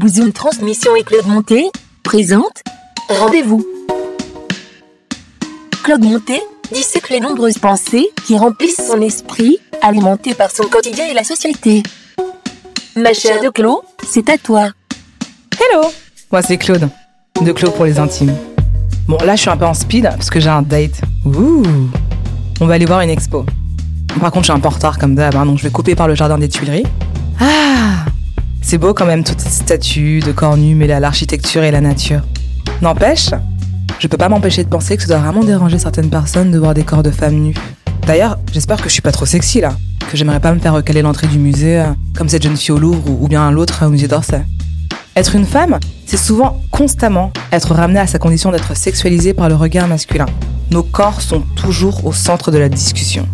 Bouzoune Transmission et Claude Monté présente Rendez-vous. Claude Monté dissèque les nombreuses pensées qui remplissent son esprit, alimenté par son quotidien et la société. Ma chère de Claude, c'est à toi. Hello Moi c'est Claude, de Claude pour les intimes. Bon là je suis un peu en speed parce que j'ai un date. Ouh On va aller voir une expo. Par contre je suis un peu en retard comme d'hab, hein, donc je vais couper par le jardin des Tuileries. Ah C'est beau quand même toutes ces statues de corps nus mêlées à l'architecture et la nature. N'empêche, je peux pas m'empêcher de penser que ça doit vraiment déranger certaines personnes de voir des corps de femmes nues. D'ailleurs, j'espère que je suis pas trop sexy là, que j'aimerais pas me faire recaler l'entrée du musée euh, comme cette jeune fille au Louvre ou, bien l'autre au musée d'Orsay. Être une femme, c'est souvent constamment être ramenée à sa condition d'être sexualisée par le regard masculin. Nos corps sont toujours au centre de la discussion.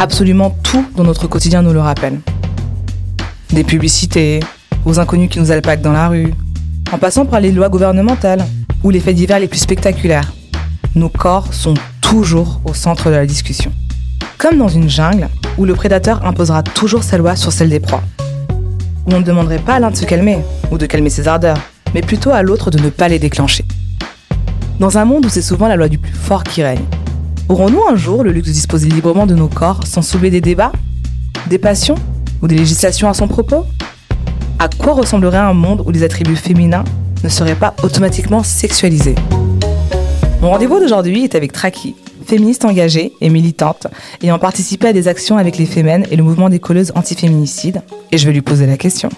Absolument tout dans notre quotidien nous le rappelle. Des publicités, aux inconnus qui nous alpaguent dans la rue, en passant par les lois gouvernementales ou les faits divers les plus spectaculaires. Nos corps sont toujours au centre de la discussion. Comme dans une jungle où le prédateur imposera toujours sa loi sur celle des proies. Où on ne demanderait pas à l'un de se calmer ou de calmer ses ardeurs, mais plutôt à l'autre de ne pas les déclencher. Dans un monde où c'est souvent la loi du plus fort qui règne, aurons-nous un jour le luxe de disposer librement de nos corps sans soulever des débats, des passions ou des législations à son propos? À quoi ressemblerait un monde où les attributs féminins ne seraient pas automatiquement sexualisés Mon rendez-vous d'aujourd'hui est avec Traki, féministe engagée et militante, ayant participé à des actions avec les Femmes et le mouvement des colleuses antiféminicides, et je vais lui poser la question.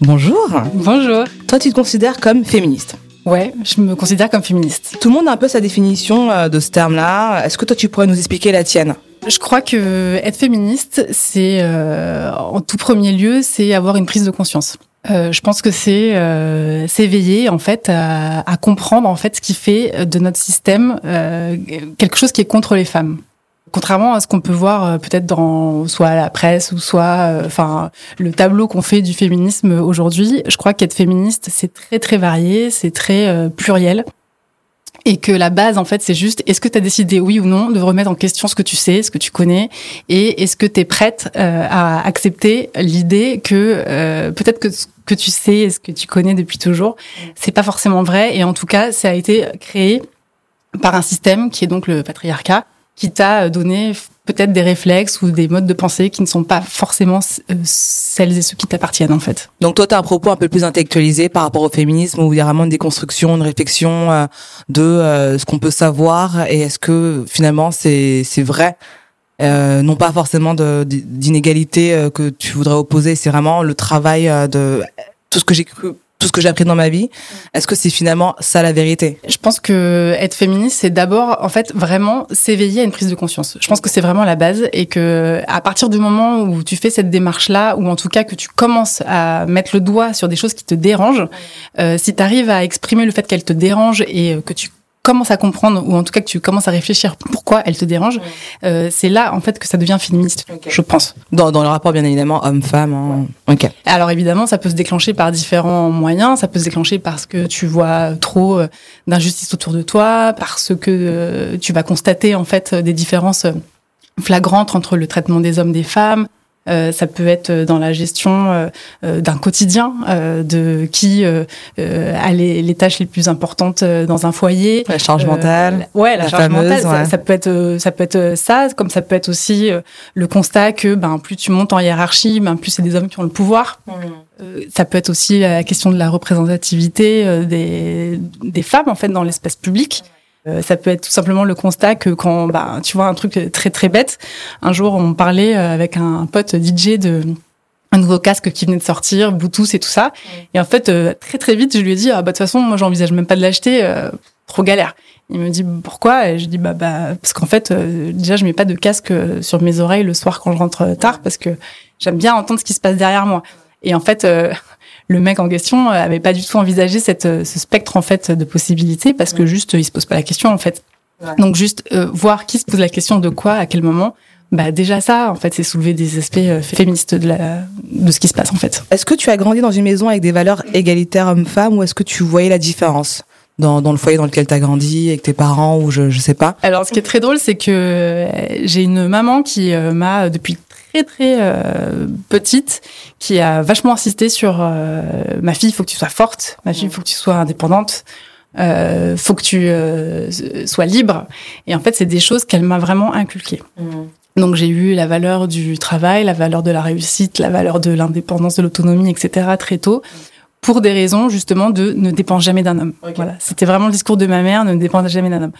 Bonjour Bonjour. Toi, tu te considères comme féministe? Ouais, je me considère comme féministe. Tout le monde a un peu sa définition euh, de ce terme-là. Est-ce que toi, tu pourrais nous expliquer la tienne? Je crois que être féministe, c'est euh, en tout premier lieu, c'est avoir une prise de conscience. Euh, je pense que c'est euh, s'éveiller en fait à, à, comprendre en fait ce qui fait de notre système euh, quelque chose qui est contre les femmes. Contrairement à ce qu'on peut voir euh, peut-être dans soit la presse ou soit enfin le tableau qu'on fait du féminisme aujourd'hui, je crois qu'être féministe c'est très très varié, c'est très pluriel et que la base en fait c'est juste est-ce que tu as décidé oui ou non de remettre en question ce que tu sais, ce que tu connais et est-ce que tu es prête euh, à accepter l'idée que euh, peut-être que ce que tu sais et ce que tu connais depuis toujours, c'est pas forcément vrai et en tout cas, ça a été créé par un système qui est donc le patriarcat qui t'a donné peut-être des réflexes ou des modes de pensée qui ne sont pas forcément euh, celles et ceux qui t'appartiennent en fait. Donc toi, tu as un propos un peu plus intellectualisé par rapport au féminisme où il y a vraiment une déconstruction, une réflexion euh, de euh, ce qu'on peut savoir et est-ce que finalement c'est vrai euh, non pas forcément d'inégalité que tu voudrais opposer, c'est vraiment le travail de tout ce que j'ai cru tout ce que j'ai appris dans ma vie. Est-ce que c'est finalement ça la vérité? Je pense que être féministe, c'est d'abord en fait vraiment s'éveiller à une prise de conscience. Je pense que c'est vraiment la base et que à partir du moment où tu fais cette démarche là, ou en tout cas que tu commences à mettre le doigt sur des choses qui te dérangent, euh, si tu arrives à exprimer le fait qu'elles te dérangent et que tu commences à comprendre ou en tout cas que tu commences à réfléchir pourquoi elle te dérange, euh, c'est là en fait que ça devient féministe, okay. je pense. Dans, dans le rapport bien évidemment homme-femme. Hein. Ok. Alors évidemment, ça peut se déclencher par différents moyens. Ça peut se déclencher parce que tu vois trop euh, d'injustice autour de toi, parce que euh, tu vas constater en fait des différences flagrantes entre le traitement des hommes des femmes, euh, ça peut être dans la gestion euh, euh d'un quotidien, euh, de qui euh, a les, les, tâches les plus importantes dans un foyer. La charge mentale. ouais, la, la charge fameuse, mentale. Ouais. Ça, ça, peut être, ça peut être ça, comme ça peut être aussi le constat que ben plus tu montes en hiérarchie, ben plus c'est des hommes qui ont le pouvoir. Mmh. Ça peut être aussi la question de la représentativité des, des femmes en fait dans l'espace public. Euh, ça peut être tout simplement le constat que quand, bah, tu vois, un truc très très bête. Un jour, on parlait euh, avec un pote DJ de un nouveau casque qui venait de sortir, Bluetooth et tout ça. Et en fait, euh, très très vite, je lui ai dit, ah bah de toute façon, moi, j'envisage même pas de l'acheter, euh, trop galère. Il me dit pourquoi? Et je dis bah bah parce qu'en fait, euh, déjà, je mets pas de casque sur mes oreilles le soir quand je rentre tard parce que j'aime bien entendre ce qui se passe derrière moi. Et en fait, le mec en question avait pas du tout envisagé cette, ce spectre en fait de possibilités parce que juste il se pose pas la question en fait. Ouais. Donc juste euh, voir qui se pose la question de quoi à quel moment. Bah déjà ça en fait c'est soulever des aspects euh, féministes de la de ce qui se passe en fait. Est-ce que tu as grandi dans une maison avec des valeurs égalitaires hommes-femmes ou est-ce que tu voyais la différence dans, dans le foyer dans lequel tu as grandi avec tes parents ou je je sais pas? Alors ce qui est très drôle c'est que j'ai une maman qui euh, m'a depuis très très petite qui a vachement insisté sur ma fille, il faut que tu sois forte, ma fille, il faut que tu sois indépendante. Euh, faut que tu sois libre. Et en fait, c'est des choses qu'elle m'a vraiment inculquées. Mmh. Donc j'ai eu la valeur du travail, la valeur de la réussite, la valeur de l'indépendance, de l'autonomie, etc. très tôt pour des raisons justement de ne dépend jamais d'un homme. Voilà, c'était vraiment le discours de ma mère, ne dépend jamais d'un homme.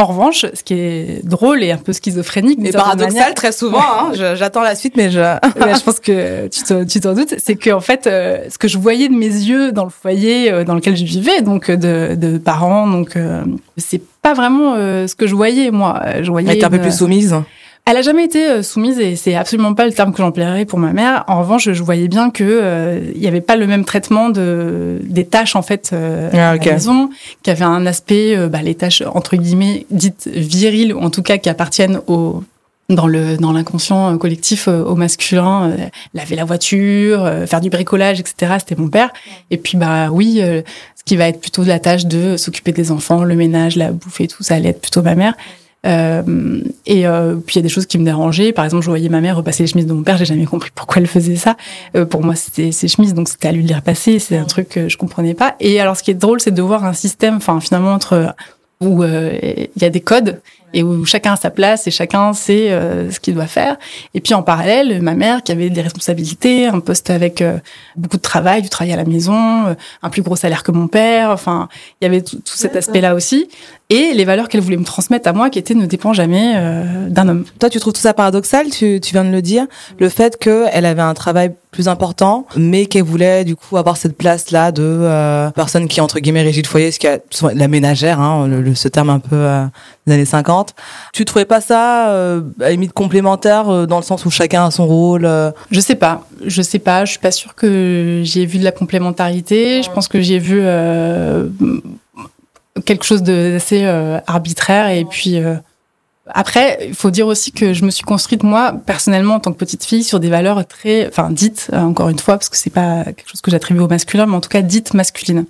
En revanche, ce qui est drôle et un peu schizophrénique, mais paradoxal très souvent. Hein, J'attends la suite, mais je. je pense que tu t'en doutes. C'est que en fait, euh, ce que je voyais de mes yeux dans le foyer euh, dans lequel je vivais, donc de, de parents, donc euh, c'est pas vraiment ce que je voyais moi. Je voyais. Était un peu plus soumise. Elle a jamais été euh, soumise et c'est absolument pas le terme que j'emploierais pour ma mère. En revanche, je voyais bien que euh, il y avait pas le même traitement de des tâches en fait euh, ah, à la maison, qu'il y avait un aspect bah, les tâches entre guillemets dites viriles ou en tout cas qui appartiennent au dans le dans l'inconscient collectif au masculin, laver la voiture, faire du bricolage, etc. C'était mon père. Et puis bah oui, ce qui va être plutôt de la tâche de s'occuper des enfants, le ménage, la bouffe et tout, ça allait être plutôt ma mère. Euh, et euh, puis il y a des choses qui me dérangeaient. Par exemple, je voyais ma mère repasser les chemises de mon père. J'ai jamais compris pourquoi elle faisait ça. Euh, pour moi, c'était ses chemises, donc c'était à lui de les repasser. C'est un truc que je comprenais pas. Et alors, ce qui est drôle, c'est de voir un système, enfin finalement entre où il y a des codes et où chacun a sa place et chacun sait euh, ce qu'il doit faire. Et puis en parallèle, ma mère qui avait des responsabilités, un poste avec euh, beaucoup de travail, du travail à la maison, euh, un plus gros salaire que mon père. Enfin, il y avait tout, cet aspect-là aussi. Et les valeurs qu'elle voulait me transmettre à moi, qui étaient ne dépend jamais d'un homme. Toi, tu trouves tout ça paradoxal? Tu, tu viens de le dire, le fait qu'elle avait un travail plus important, mais qu'elle voulait du coup avoir cette place-là de personne qui entre guillemets régit le foyer, ce qui a la ménagère, hein, le, ce terme un peu des années 50. Tu trouvais pas ça euh, à limite complémentaire euh, dans le sens où chacun a son rôle euh Je sais pas, je sais pas, je suis pas sûre que j'ai vu de la complémentarité. Je pense que j'ai vu euh, quelque chose d'assez arbitraire et puis après, il faut dire aussi que je me suis construite moi personnellement en tant que petite fille sur des valeurs très, enfin dites encore une fois parce que c'est pas quelque chose que j'attribue au masculin, mais en tout cas dites masculines.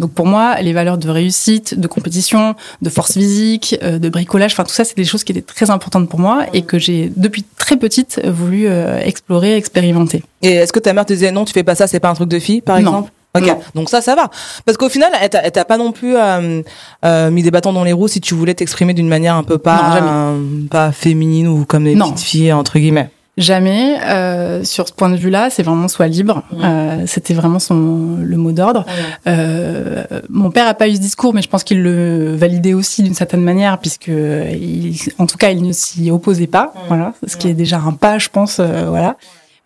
Donc pour moi, les valeurs de réussite, de compétition, de force physique, euh, de bricolage, enfin tout ça, c'est des choses qui étaient très importantes pour moi et que j'ai depuis très petite voulu euh, explorer, expérimenter. Et est-ce que ta mère te disait non, tu fais pas ça, c'est pas un truc de fille, par exemple? Ok, donc ça, ça va. Parce qu'au final, elle t'a pas non plus euh, euh, mis des bâtons dans les roues si tu voulais t'exprimer d'une manière un peu pas, pas féminine ou comme les petites filles entre guillemets. Jamais. Euh, sur ce point de vue-là, c'est vraiment soit libre. Euh, C'était vraiment son le mot d'ordre. Euh, mon père a pas eu ce discours, mais je pense qu'il le validait aussi d'une certaine manière, puisque il, en tout cas, il ne s'y opposait pas. Voilà, ce qui est déjà un pas, je pense. Euh, voilà.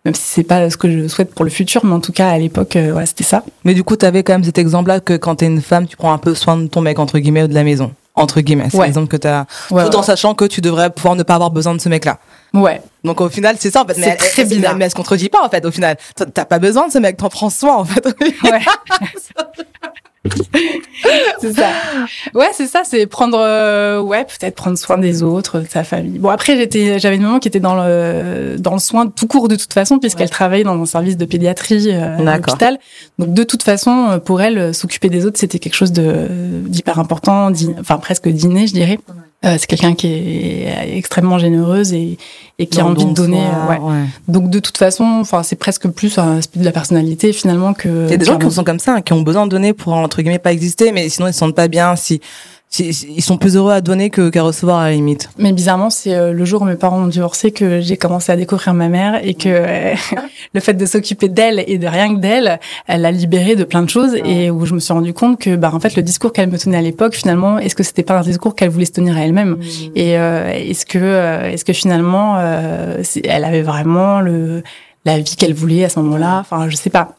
Même si c'est pas ce que je souhaite pour le futur, mais en tout cas à l'époque, euh, voilà, c'était ça. Mais du coup, tu avais quand même cet exemple-là que quand t'es une femme, tu prends un peu soin de ton mec entre guillemets ou de la maison entre guillemets. C'est l'exemple que tu as, tout en sachant que tu devrais pouvoir ne pas avoir besoin de ce mec-là. Ouais. Donc au final, c'est ça en fait. C'est très bizarre. Mais elle se contredit pas en fait. Au final, t'as pas besoin de ce mec, t'en prends soin en fait. Ouais. c'est ça. Ouais, c'est ça, c'est prendre, euh, ouais, peut-être prendre soin des autres, de sa famille. Bon, après, j'étais, j'avais une maman qui était dans le, dans le soin tout court de toute façon, puisqu'elle travaillait dans un service de pédiatrie euh, à l'hôpital. Donc, de toute façon, euh, pour elle, s'occuper des autres, c'était quelque chose de, d'hyper important, enfin, presque dîner, je dirais. Euh, c'est quelqu'un qui est extrêmement généreuse et, et qui a envie de donner. Euh, ouais. Donc de toute façon, enfin c'est presque plus un aspect de la personnalité finalement que. Il y a des gens qui sont comme ça, qui ont besoin de donner pour entre guillemets pas exister, mais sinon ils se sentent pas bien. Si ils sont plus heureux à donner qu'à recevoir à la limite. Mais bizarrement, c'est euh, le jour où mes parents ont divorcé que j'ai commencé à découvrir ma mère et que euh, le fait de s'occuper d'elle et de rien que d'elle, elle l'a libérée de plein de choses et où je me suis rendu compte que bah en fait le discours qu'elle me tenait à l'époque finalement est-ce que c'était pas un discours qu'elle voulait se tenir à elle-même mmh. et euh, est-ce que est-ce que finalement elle avait vraiment le la vie qu'elle voulait à ce moment-là? Enfin je sais pas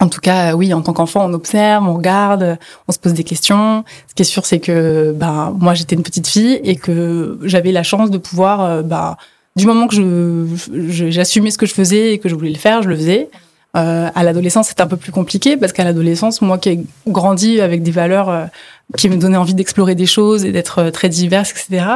en tout cas, oui, en tant qu'enfant, on observe, on regarde, on se pose des questions. Ce qui est sûr, c'est que bah, moi, j'étais une petite fille et que j'avais la chance de pouvoir, bah, du moment que je, j'assumais ce que je faisais et que je voulais le faire, je le faisais. Euh, à l'adolescence, c'est un peu plus compliqué parce qu'à l'adolescence, moi qui ai grandi avec des valeurs euh, qui me donnaient envie d'explorer des choses et d'être euh, très diverse, etc.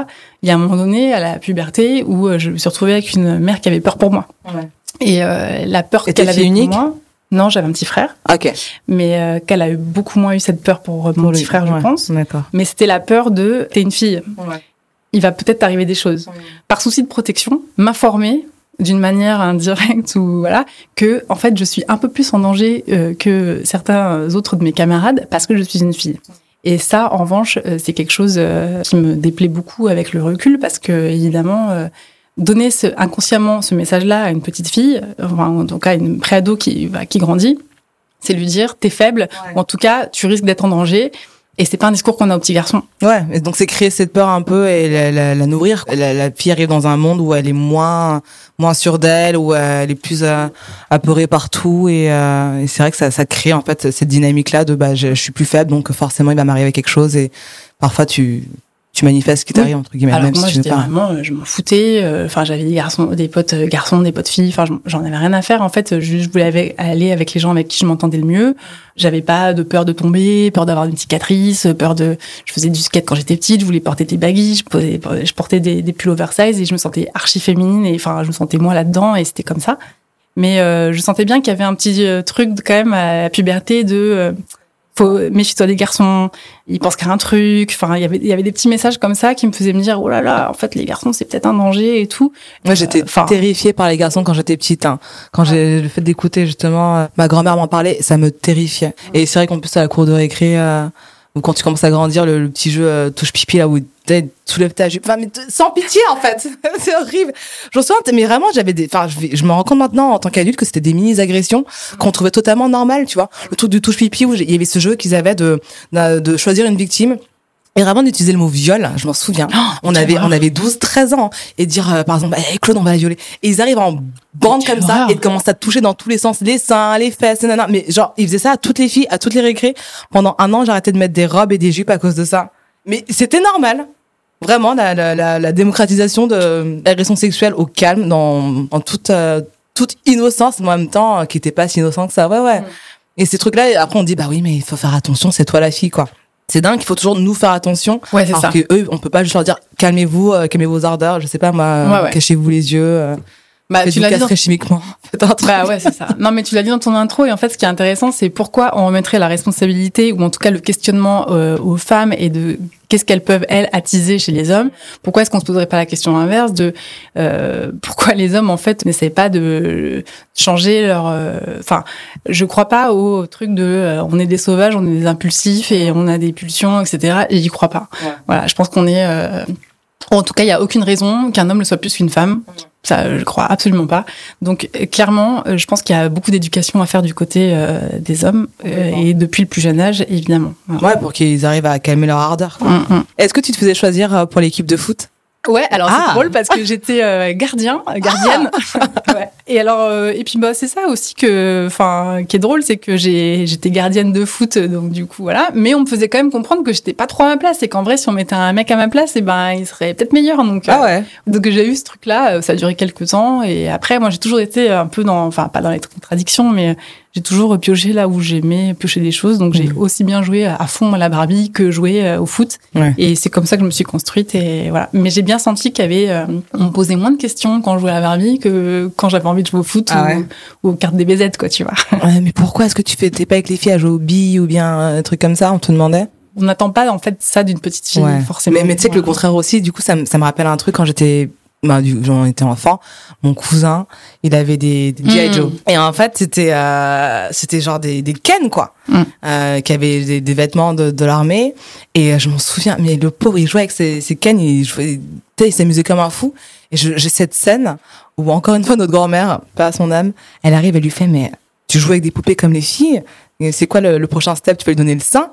Il y a un moment donné, à la puberté, où je me suis retrouvée avec une mère qui avait peur pour moi. Ouais. Et la peur qu'elle avait unique? pour moi. Non, j'avais un petit frère. Ok. Mais euh, qu'elle a eu beaucoup moins eu cette peur pour, mon petit frère, je pense. D'accord. Mais c'était la peur de t'es une fille. Ouais. Il va peut-être t'arriver des choses. Par souci de protection, m'informer d'une manière indirecte ou voilà que en fait je suis un peu plus en danger euh, que certains autres de mes camarades parce que je suis une fille. Et ça, en revanche, euh, c'est quelque chose euh, qui me déplaît beaucoup avec le recul parce que évidemment, donner ce, inconsciemment ce message-là à une petite fille, enfin, en tout cas une préado qui bah, qui grandit, c'est lui dire t'es faible, ou en tout cas tu risques d'être en danger. Et c'est pas un discours qu'on a aux petits garçons. Ouais, et donc c'est créer cette peur un peu et la, la, la nourrir. La, la, fille arrive dans un monde où elle est moins moins sûre d'elle, où elle est plus euh, apeurée partout et, euh, et c'est vrai que ça, ça crée en fait cette dynamique là de bah je, je suis plus faible donc forcément il va m'arriver quelque chose et parfois tu tu manifestes ce qui t'arrive entre guillemets Alors même moi, si j'étais vraiment, euh, je m'en foutais. euh, Enfin, j'avais des garçons, des potes euh, garçons, des potes filles. Enfin, je- j'en avais rien à faire. En fait, je, je voulais aller avec les gens avec qui je m'entendais le mieux. J'avais pas de peur de tomber, peur d'avoir une cicatrice, peur de. Je faisais du skate quand j'étais petite. Je voulais porter des baggies. Je, posais- je portais des, des pulls oversize et je me sentais archi féminine. Et enfin, je me sentais moi là-dedans et c'était comme ça. Mais euh, je sentais bien qu'il y avait un petit truc quand même à la puberté de. euh, faut méfie-toi des garçons, ils pensent qu'à un truc. Enfin, il y avait il y avait des petits messages comme ça qui me faisaient me dire oh là là, en fait les garçons c'est peut-être un danger et tout. Moi, j'étais Euh, terrifiée par les garçons quand j'étais petite. Hein. Quand j'ai le fait d'écouter justement euh, ma grand-mère m'en parlait, ça me terrifiait. Et c'est vrai qu'en plus à la cour de récré, euh, ou quand tu commences à grandir, le, le petit jeu euh, touche pipi là où tu soulèves ta jupe, enfin mais sans pitié en fait, c'est horrible. Je me souviens, mais vraiment j'avais des, enfin je, me rends compte maintenant en tant qu'adulte que c'était des mini agressions qu'on trouvait totalement normales, tu vois. Le truc du touche pipi où il y avait ce jeu qu'ils avaient de de choisir une victime. Et vraiment d'utiliser le mot viol, je m'en souviens. on quelle avait, on avait 12, 13 ans. Et dire, euh, par exemple, hey, Claude, on va la violer. Et ils arrivent en bande comme ça et commencent à te toucher dans tous les sens. Les seins, les fesses, nanana. Mais genre, ils faisaient ça à toutes les filles, à toutes les récrés. Pendant un an, arrêté de mettre des robes et des jupes à cause de ça. Mais c'était normal. Vraiment, la, la, la, la démocratisation de l'agression sexuelle au calme, dans, en toute, euh, toute innocence, mais en même temps, euh, qui était pas si innocent que ça. Ouais, ouais. Et ces trucs-là, et après, on dit, bah oui, mais il faut faire attention, c'est toi la fille, quoi. C'est dingue, il faut toujours nous faire attention. Ouais, c'est Alors ça. que eux, on peut pas juste leur dire calmez-vous, euh, calmez vos ardeurs, je sais pas moi, Ouais, ouais. cachez-vous les yeux, Bah, tu l'as dit dans- chimiquement. Bah ouais, c'est ça. Non, mais tu l'as dit dans ton intro, et en fait, ce qui est intéressant, c'est pourquoi on remettrait la responsabilité, ou en tout cas le questionnement euh, aux femmes, et de qu'est-ce qu'elles peuvent, elles, attiser chez les hommes. Pourquoi est-ce qu'on se poserait pas la question inverse de euh, pourquoi les hommes, en fait, n'essaient pas de changer leur... euh, Enfin, je crois pas au truc de euh, on est des sauvages, on est des impulsifs, et on a des pulsions, etc. Et j'y crois pas. Ouais. Voilà, je pense qu'on est... euh, En tout cas, il y a aucune raison qu'un homme le soit plus qu'une femme. Ça, je crois absolument pas. Donc, euh, clairement, euh, je pense qu'il y a beaucoup d'éducation à faire du côté euh, des hommes euh, et depuis le plus jeune âge, évidemment. Ouais, pour qu'ils arrivent à calmer leur ardeur. quoi. Mm, mm. Est-ce que tu te faisais choisir pour l'équipe de foot? Ouais, alors Ah. c'est drôle parce que j'étais euh, gardien, euh, gardienne. Ouais. Et alors, euh, et puis bah c'est ça aussi que, enfin, qui est drôle, c'est que j'ai, j'étais gardienne de foot, donc du coup voilà. Mais on me faisait quand même comprendre que j'étais pas trop à ma place et qu'en vrai, si on mettait un mec à ma place, et ben il serait peut-être meilleur. Donc euh, Ah ouais. Donc j'ai eu ce truc-là, euh, ça a duré quelques temps et après moi j'ai toujours été un peu dans, enfin pas dans les contradictions, mais j'ai toujours pioché là où j'aimais piocher des choses. Donc j'ai Mhm. aussi bien joué à fond à la Barbie que joué euh, au foot. Ouais. Et c'est comme ça que je me suis construite et voilà. Mais j'ai bien senti qu'il y avait, euh, on me posait moins de questions quand je jouais à la Barbie que quand j'avais envie de jouer au foot Ah ou, ouais. ou aux cartes des BZ quoi, tu vois. Ouais, mais pourquoi est-ce que tu fais, t'es pas avec les filles à jouer aux billes ou bien euh, un truc comme ça On te demandait? On n'attend pas en fait ça d'une petite fille Ouais. forcément. Mais, mais tu sais que le contraire aussi, du coup, ça, me- ça me rappelle un truc quand j'étais, bah, du, j'en étais enfant. Mon cousin, il avait des, des G.I. Mm. Joe. Et en fait, c'était, euh, c'était genre des, des Ken, quoi. Mm. Euh, qui avaient des, des vêtements de, de l'armée. Et euh, je m'en souviens, mais le pauvre, il jouait avec ses, ses Ken, il jouait, tu sais, il s'amusait comme un fou. Et je- j'ai cette scène où, encore une fois, notre grand-mère, pas à son âme, elle arrive, elle lui fait, mais tu joues avec des poupées comme les filles? C'est quoi le, le prochain step? Tu peux lui donner le sein?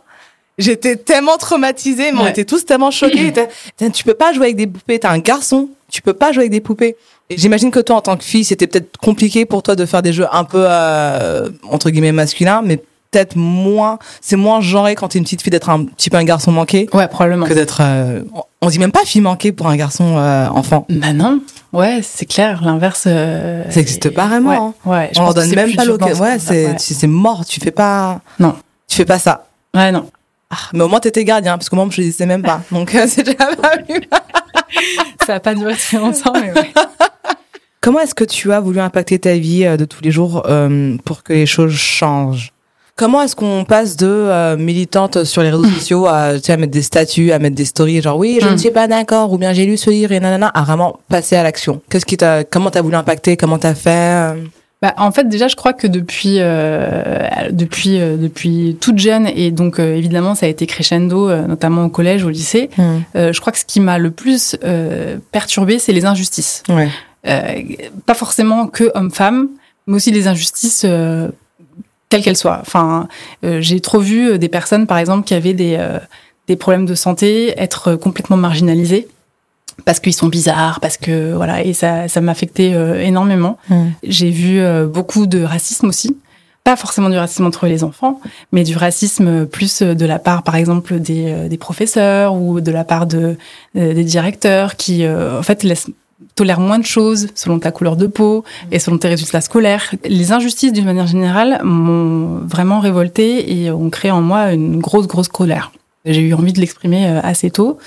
J'étais tellement traumatisée, mais on était tous tellement choqués. Tu peux pas jouer avec des poupées, t'es un garçon, tu peux pas jouer avec des poupées. J'imagine que toi, en tant que fille, c'était peut-être compliqué pour toi de faire des jeux un peu, euh, entre guillemets, masculins, mais peut-être moins, c'est moins genré quand t'es une petite fille d'être un petit peu un garçon manqué Ouais, probablement. que d'être, euh, on- dit même pas fille manquée pour un garçon euh, enfant. Bah non, ouais, c'est clair, l'inverse. euh, Ça existe pas vraiment, Ouais, ouais, je on leur donne même pas l'occasion. Ouais, c'est, ouais. c'est mort, tu fais pas, Non. tu fais pas ça. Ouais, non. Ah, mais au moins t'étais gardien, parce que moi, je ne sais même pas. Donc, euh, c'est déjà pas mieux. Ça a pas duré très longtemps, mais ouais. Comment est-ce que tu as voulu impacter ta vie euh, de tous les jours euh, pour que les choses changent? Comment est-ce qu'on passe de euh, militante sur les réseaux sociaux à, tu sais, à mettre des statuts, à mettre des stories, genre oui, je ne mm. suis pas d'accord, ou bien j'ai lu ce livre et nanana, à vraiment passer à l'action? Qu'est-ce qui t'a, comment t'as voulu impacter, comment t'as fait? Bah, en fait, déjà, je crois que depuis euh, depuis euh, depuis toute jeune et donc évidemment, ça a été crescendo, notamment au collège, au lycée. Mm. je crois que ce qui m'a le plus perturbé, c'est les injustices. Ouais. pas forcément que hommes-femmes, mais aussi les injustices quelle qu'elle soit. Enfin, euh, j'ai trop vu euh, des personnes, par exemple, qui avaient des, euh, des problèmes de santé être complètement marginalisées parce qu'ils sont bizarres, parce que voilà, et ça, ça m'affectait énormément. Mmh. J'ai vu beaucoup de racisme aussi, pas forcément du racisme entre les enfants, mais du racisme plus de la part, par exemple, des, des professeurs ou de la part de des directeurs qui, en fait, laissent tolère moins de choses selon ta couleur de peau et selon tes résultats scolaires. Les injustices, d'une manière générale, m'ont vraiment révolté et ont créé en moi une grosse, grosse colère. J'ai eu envie de l'exprimer euh, assez tôt.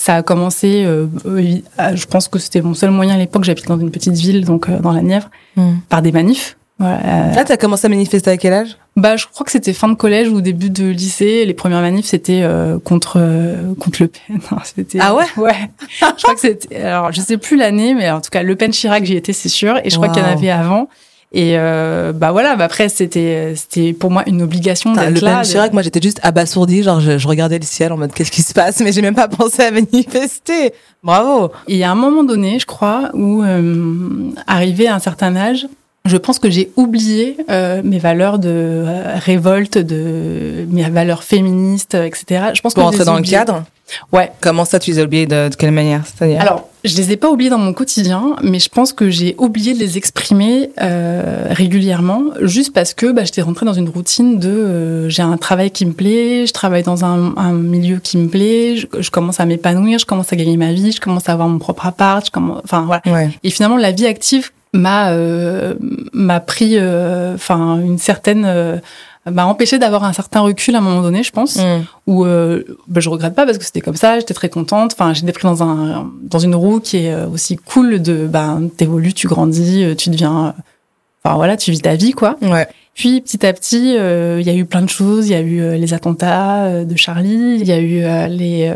Ça a commencé, euh, je pense que c'était mon seul moyen à l'époque, j'habitais dans une petite ville, donc euh, dans la Nièvre, hmm. par des manifs. Voilà. Là, t'as commencé à manifester à quel âge? Bah, je crois que c'était fin de collège ou début de lycée. Les premières manifs, c'était euh, contre euh, contre Le Pen. c'était ah ouais? Ouais. je crois que c'était. Alors, je sais plus l'année, mais en tout cas, Le Pen Chirac, j'y étais, c'est sûr. Et je crois qu'il y en avait avant. Et euh, bah voilà, bah après c'était c'était pour moi une obligation d'être là. Le Pen Chirac, moi j'étais juste abasourdie, genre je, je, regardais le ciel en mode qu'est-ce qui se passe, mais j'ai même pas pensé à manifester. Bravo. il y a un moment donné, je crois, où euh, arrivé à un certain âge, je pense que j'ai oublié euh, mes valeurs de euh, révolte, de mes valeurs féministes, etc. Je pense Pour entrer dans le cadre. Ouais. Comment ça, tu les as oubliées de, quelle manière Alors, je les ai pas oubliées dans mon quotidien, mais je pense que j'ai oublié de les exprimer euh, régulièrement, juste parce que bah, j'étais rentrée dans une routine de euh, j'ai un travail qui me plaît, je travaille dans un, un milieu qui me plaît, je, je commence à m'épanouir, je commence à gagner ma vie, je commence à avoir mon propre appart, je commence, enfin voilà. Ouais. Et finalement, la vie active m'a euh, m'a pris euh, enfin une certaine euh, m'a empêché d'avoir un certain recul à un moment donné je pense mm. où bah, je regrette pas parce que c'était comme ça j'étais très contente. Enfin j'étais pris dans un dans une roue qui est aussi cool de ben t'évolues tu grandis tu deviens enfin voilà tu vis ta vie quoi. Ouais puis petit à petit, il y a eu plein de choses. Il y a eu les attentats de Charlie. Il y a eu les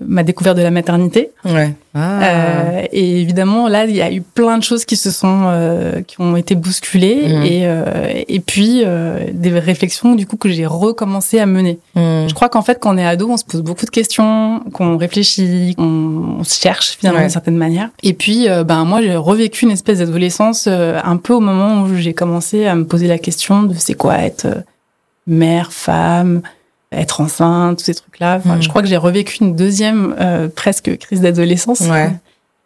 ma découverte de la maternité. Ouais. Ah. Euh, et évidemment, là, il y a eu plein de choses qui se sont, euh, qui ont été bousculées, mmh. et euh, et puis euh, des réflexions du coup que j'ai recommencé à mener. Mmh. Je crois qu'en fait, quand on est ado, on se pose beaucoup de questions, qu'on réfléchit, qu'on se cherche finalement d'une certaine manière. Et puis, euh, ben moi, j'ai revécu une espèce d'adolescence un peu au moment où j'ai commencé à me poser la question de c'est quoi être mère, femme, être enceinte, tous ces trucs-là. Enfin, Je mm. crois que j'ai revécu une deuxième euh, presque crise d'adolescence,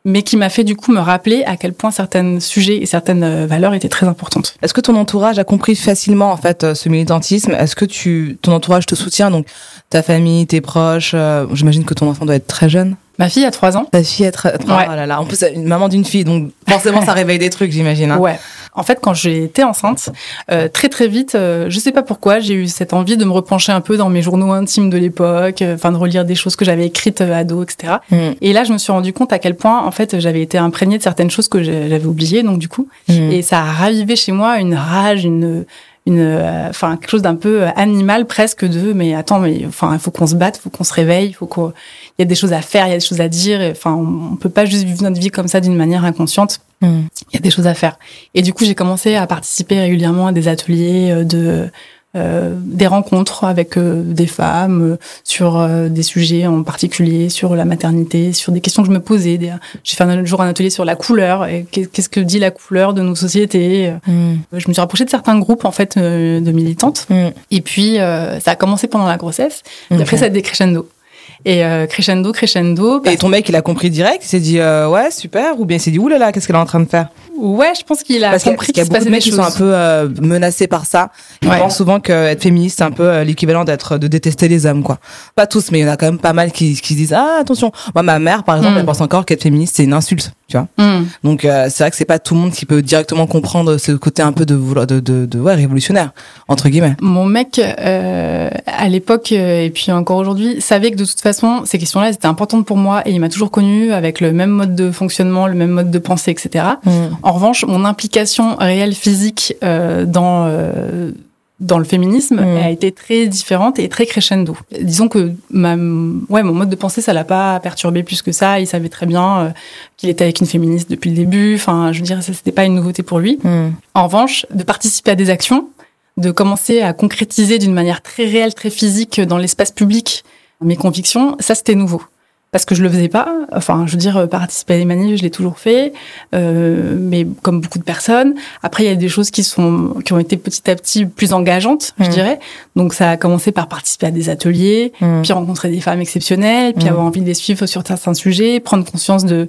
mais qui m'a fait du coup me rappeler à quel point certains sujets et certaines euh, valeurs étaient très importantes. Est-ce que ton entourage a compris facilement en fait euh, ce militantisme? Est-ce que tu, ton entourage te soutient? Donc ta famille, tes proches J'imagine que ton enfant doit être très jeune. Ma fille a trois ans. Ta fille a trois. Ouais. Oh là là. En plus, une maman d'une fille, donc forcément, ça réveille des trucs, j'imagine. Hein. Ouais. En fait, quand été enceinte, euh, très très vite, euh, je sais pas pourquoi, j'ai eu cette envie de me repencher un peu dans mes journaux intimes de l'époque, euh, enfin de relire des choses que j'avais écrites euh, ado, etc. Mm. Et là, je me suis rendu compte à quel point, en fait, j'avais été imprégnée de certaines choses que j'avais oubliées, donc du coup, mm. et ça a ravivé chez moi une rage, une une enfin quelque chose d'un peu animal presque de mais attends mais enfin il faut qu'on se batte il faut qu'on se réveille il faut qu'on il y a des choses à faire il y a des choses à dire enfin on, on peut pas juste vivre notre vie comme ça d'une manière inconsciente Hmm. Il y a des choses à faire. Et du coup, j'ai commencé à participer régulièrement à des ateliers euh, de euh, des rencontres avec euh, des femmes sur des sujets en particulier, sur la maternité, sur des questions que je me posais. J'ai fait un jour un atelier sur la couleur et qu'est-ce que dit la couleur de nos sociétés. Hmm. Je me suis rapprochée de certains groupes en fait de militantes. Hmm. Et puis ça a commencé pendant la grossesse. Et après ça a décrescendo. Et euh, crescendo, crescendo. Et ton mec, il a compris direct Il s'est dit euh, ouais, super Ou bien il s'est dit oulala, qu'est-ce qu'elle est en train de faire? Ouais, je pense qu'il a Parce compris qu'il y a, beaucoup de mecs qui sont un peu euh, menacés par ça. Ils pensent souvent qu'être féministe, c'est un peu euh, l'équivalent d'être de détester les hommes, quoi. Pas tous, mais il y en a quand même pas mal qui, qui disent ah attention. Moi, ma mère, par exemple, mm. elle pense encore qu'être féministe, c'est une insulte, tu vois. Mm. Donc euh, c'est vrai que c'est pas tout le monde qui peut directement comprendre ce côté un peu de de de, de ouais révolutionnaire entre guillemets. Mon mec, à l'époque et puis encore aujourd'hui, savait que de toute façon ces questions-là étaient importantes pour moi et il m'a toujours connu avec le même mode de fonctionnement, le même mode de pensée, etc. En revanche, mon implication réelle physique euh, dans euh, dans le féminisme mmh. a été très différente et très crescendo. Disons que ma, ouais, mon mode de pensée, ça l'a pas perturbé plus que ça. Il savait très bien euh, qu'il était avec une féministe depuis le début. Enfin, je veux dire, ça c'était pas une nouveauté pour lui. Mmh. En revanche, de participer à des actions, de commencer à concrétiser d'une manière très réelle, très physique dans l'espace public mes convictions, ça c'était nouveau parce que je le faisais pas. Enfin, je veux dire, participer à des manifs, je l'ai toujours fait, euh, mais comme beaucoup de personnes. Après, il y a des choses qui sont qui ont été petit à petit plus engageantes, je mmh. dirais. Donc, ça a commencé par participer à des ateliers, mmh. puis rencontrer des femmes exceptionnelles, puis mmh. avoir envie de les suivre sur certains sujets, prendre conscience de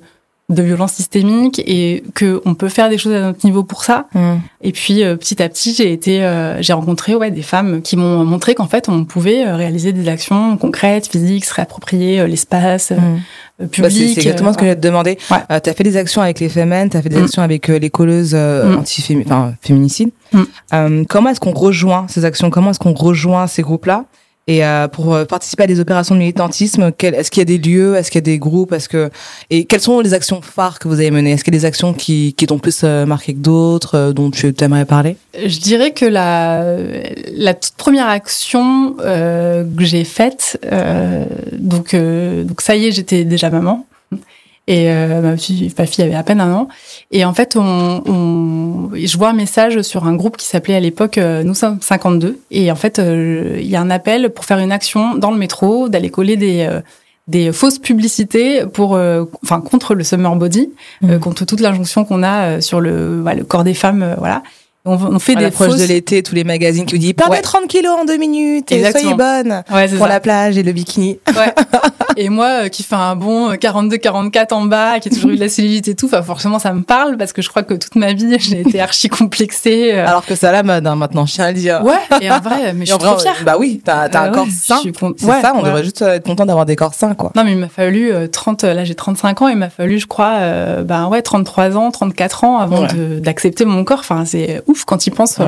de violence systémique et que on peut faire des choses à notre niveau pour ça. Mm. Et puis euh, petit à petit, j'ai été, euh, j'ai rencontré ouais des femmes qui m'ont montré qu'en fait on pouvait euh, réaliser des actions concrètes, physiques, se réapproprier l'espace. Mm. public. c'est exactement ce que j'ai te demandé. Ouais. tu as fait des actions avec les femmes, tu as fait des mm. actions avec les colleuses anti enfin, féminicides. comment est-ce qu'on rejoint ces actions? Comment est-ce qu'on rejoint ces groupes-là? Et euh, pour euh, participer à des opérations de militantisme, est-ce qu'il y a des lieux, est-ce qu'il y a des groupes, est-ce que et quelles sont les actions phares que vous avez menées? Est-ce qu'il y a des actions qui qui t'ont plus euh, marqué que d'autres, dont tu aimerais parler? Je dirais que la la toute première action que j'ai faite, donc donc ça y est, j'étais déjà maman. Et euh, ma, fille, ma fille avait à peine un an. Et en fait, on, on, je vois un message sur un groupe qui s'appelait à l'époque euh, Nous sommes 52. Et en fait, euh, il y a un appel pour faire une action dans le métro, d'aller coller des des fausses publicités pour, enfin, contre le summer body, mmh. contre toute l'injonction qu'on a sur le, le corps des femmes, voilà. On, on fait des fausses... de l'été, tous les magazines qui vous disent perdez 30 kilos en deux minutes et soyez bonne pour la plage et le bikini. Ouais. et moi, euh, qui fais un bon 42-44 en bas, qui ai toujours eu de la cellulite et tout, forcément ça me parle parce que je crois que toute ma vie j'ai été archi complexée. Euh. Alors que c'est à la mode hein, maintenant, je tiens à le dire. Ouais. Et en vrai, mais je suis trop fière. Bah oui, t'as as un corps sain. C'est ça, on devrait juste être content d'avoir des corps sains quoi. Non mais il m'a fallu 30, euh, là j'ai 35 ans, il m'a fallu je crois, euh, bah ouais 33 ans, 34 ans avant d'accepter mon corps. Enfin c'est ouf quand il pense. Ouais,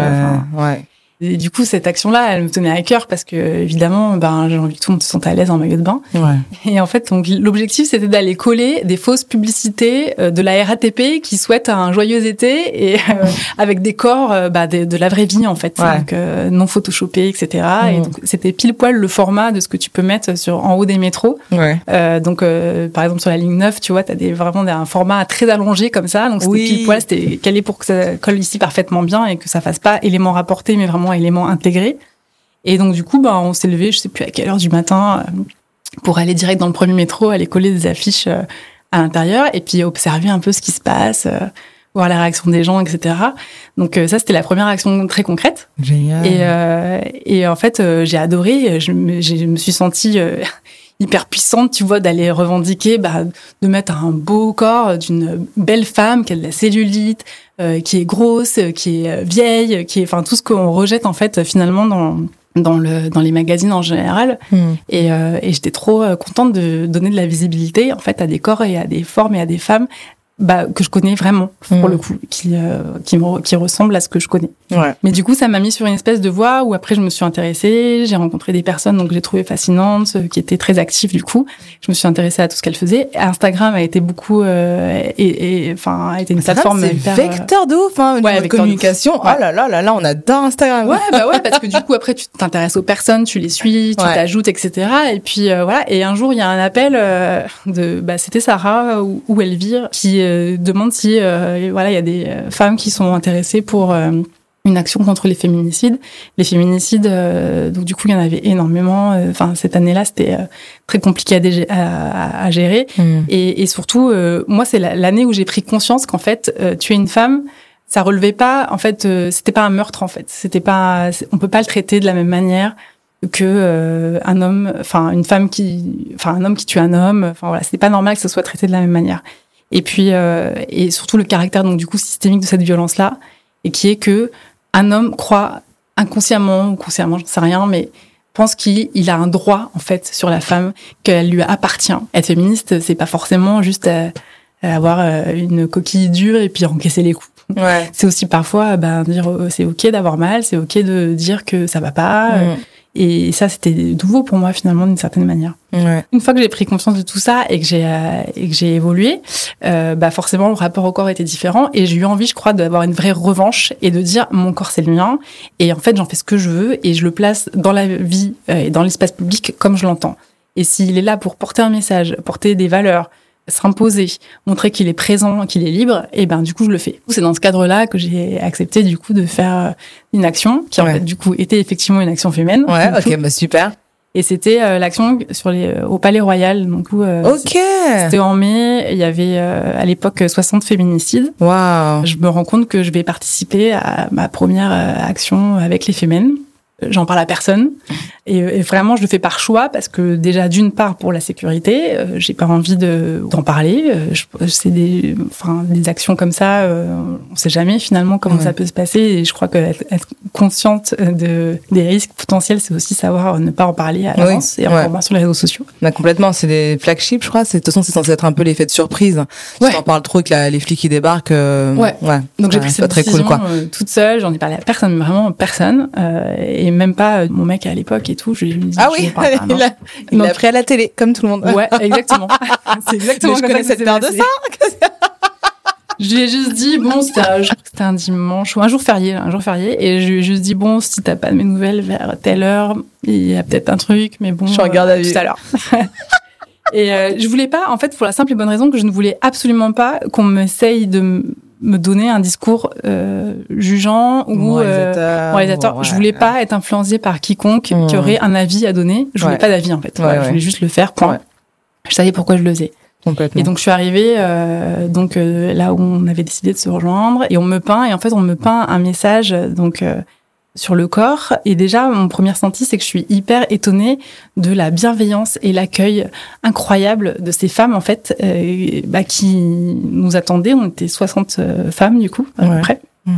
ouais. Et du coup, cette action-là, elle me tenait à cœur parce que, évidemment, ben, j'ai envie que tout le monde se sente à l'aise en maillot de bain. Ouais. Et en fait, donc, l'objectif, c'était d'aller coller des fausses publicités euh, de la RATP qui souhaite un joyeux été et euh, avec des corps euh, bah, de, de, la vraie vie, en fait. Donc, non photoshopés, etc. Et donc, c'était pile poil le format de ce que tu peux mettre sur, en haut des métros. Ouais. donc, par exemple, sur la ligne 9, tu vois, tu as des, vraiment un format très allongé comme ça. Donc, c'était pile poil, c'était calé pour que ça colle ici parfaitement bien et que ça fasse pas élément rapporté, mais vraiment élément intégré. Et donc du coup, bah, on s'est levé, je sais plus à quelle heure du matin, euh, pour aller direct dans le premier métro, aller coller des affiches euh, à l'intérieur et puis observer un peu ce qui se passe, euh, voir la réaction des gens, etc. Donc ça, c'était la première action très concrète. Génial. Et, et en fait, j'ai adoré. Je me, je me suis sentie hyper puissante, tu vois, d'aller revendiquer, bah, de mettre un beau corps d'une belle femme qui a de la cellulite, euh, qui est grosse, qui est vieille, qui est, enfin, tout ce qu'on rejette en fait finalement dans dans le dans les magazines en général. Hmm. Et, euh, et j'étais trop euh, contente de donner de la visibilité en fait à des corps et à des formes et à des femmes bah, que je connais vraiment pour le mm. coup, qui euh, qui, me, qui ressemble à ce que je connais. Ouais. Mais du coup, ça m'a mis sur une espèce de voie où après je me suis intéressée, j'ai rencontré des personnes donc j'ai trouvé fascinantes, euh, qui étaient très actives du coup. Je me suis intéressée à tout ce qu'elles faisaient. Instagram a été beaucoup euh, et enfin a été une plateforme hyper, vecteur de ouf hein, ouais, communication. Oh là là là là, on adore Instagram. Ouais bah ouais parce que du coup après tu t'intéresses aux personnes, tu les suis, tu t'ajoutes etc. Et puis voilà et un jour il y a un appel de bah c'était Sarah ou, ou Elvire qui euh, demande si euh, voilà il y a des euh, femmes qui sont intéressées pour une action contre les féminicides. Les féminicides, donc du coup, il y en avait énormément. Enfin, cette année-là, c'était très compliqué à, à, gérer. Et, et, surtout, moi, c'est l'année où j'ai pris conscience qu'en fait, tuer une femme, ça relevait pas. En fait, c'était pas un meurtre. En fait, c'était pas. On peut pas le traiter de la même manière que un homme, enfin une femme qui, enfin un homme qui tue un homme. Enfin voilà, c'était pas normal que ce soit traité de la même manière. Et puis, euh, et surtout le caractère donc du coup systémique de cette violence-là, et qui est que un homme croit inconsciemment ou consciemment, je ne sais rien, mais pense qu'il a un droit en fait sur la femme, qu'elle lui appartient. Être féministe, c'est pas forcément juste euh, avoir euh, une coquille dure et puis encaisser les coups. Ouais. C'est aussi parfois ben, dire c'est ok d'avoir mal, c'est ok de dire que ça va pas. Mm. Et ça, c'était nouveau pour moi finalement d'une certaine manière. Ouais. Une fois que j'ai pris conscience de tout ça et que j'ai euh, et que j'ai évolué, euh, bah forcément le rapport au corps était différent et j'ai eu envie, je crois, d'avoir une vraie revanche et de dire mon corps c'est le mien et en fait j'en fais ce que je veux et je le place dans la vie euh, et dans l'espace public comme je l'entends. Et s'il est là pour porter un message, porter des valeurs, s'imposer, montrer qu'il est présent, qu'il est libre, et ben du coup je le fais. C'est dans ce cadre-là que j'ai accepté du coup de faire euh, une action qui en fait du coup était effectivement une action féminine. Ouais, ok, bah super. Et c'était euh, l'action sur les euh, au Palais Royal. Donc euh, ok. C'était en mai. Il y avait à l'époque 60 féminicides. Waouh. Je me rends compte que je vais participer à ma première action avec les féminines j'en parle à personne. Et, et, vraiment, je le fais par choix parce que déjà, d'une part, pour la sécurité, euh, j'ai pas envie de d'en parler. Euh, c'est des, enfin, des actions comme ça, euh, on sait jamais finalement comment ça peut se passer. Et je crois que être, consciente de des risques potentiels, c'est aussi savoir ne pas en parler à l'avance et encore moins sur les réseaux sociaux. Bah, complètement, c'est des flagships, je crois. C'est de toute façon, c'est censé être un peu l'effet de surprise. Si t'en parles trop que les flics qui débarquent, ouais. ouais. Donc j'ai pris cette décision cool, quoi. toute seule. J'en ai parlé à personne, vraiment personne. et même pas mon mec à l'époque et tout. Je lui dis, ah oui, il l'a il a pris à la télé, comme tout le monde. Ouais, exactement. c'est exactement. Mais je connais cette paire de ça. je lui ai juste dit bon c'était un, dimanche ou un jour férié un jour férié et je lui ai juste dit bon si t'as pas de mes nouvelles vers telle heure il y a peut-être un truc mais bon je regarde à euh, tout à l'heure et euh, je voulais pas en fait pour la simple et bonne raison que je ne voulais absolument pas qu'on m'essaye de me donner un discours euh, jugeant ou euh, moralisateur. je voulais pas être influencée par quiconque qui mmh. aurait un avis à donner. Je voulais pas d'avis en fait. je voulais juste le faire. Point. Je savais pourquoi je le faisais. Et donc je suis arrivée euh, donc euh, là où on avait décidé de se rejoindre et on me peint et en fait on me peint un message donc euh, sur le corps. Et déjà, mon premier senti, c'est que je suis hyper étonnée de la bienveillance et l'accueil incroyable de ces femmes, en fait, euh, bah, qui nous attendaient. On était 60 euh, femmes, du coup, à peu près. Mm.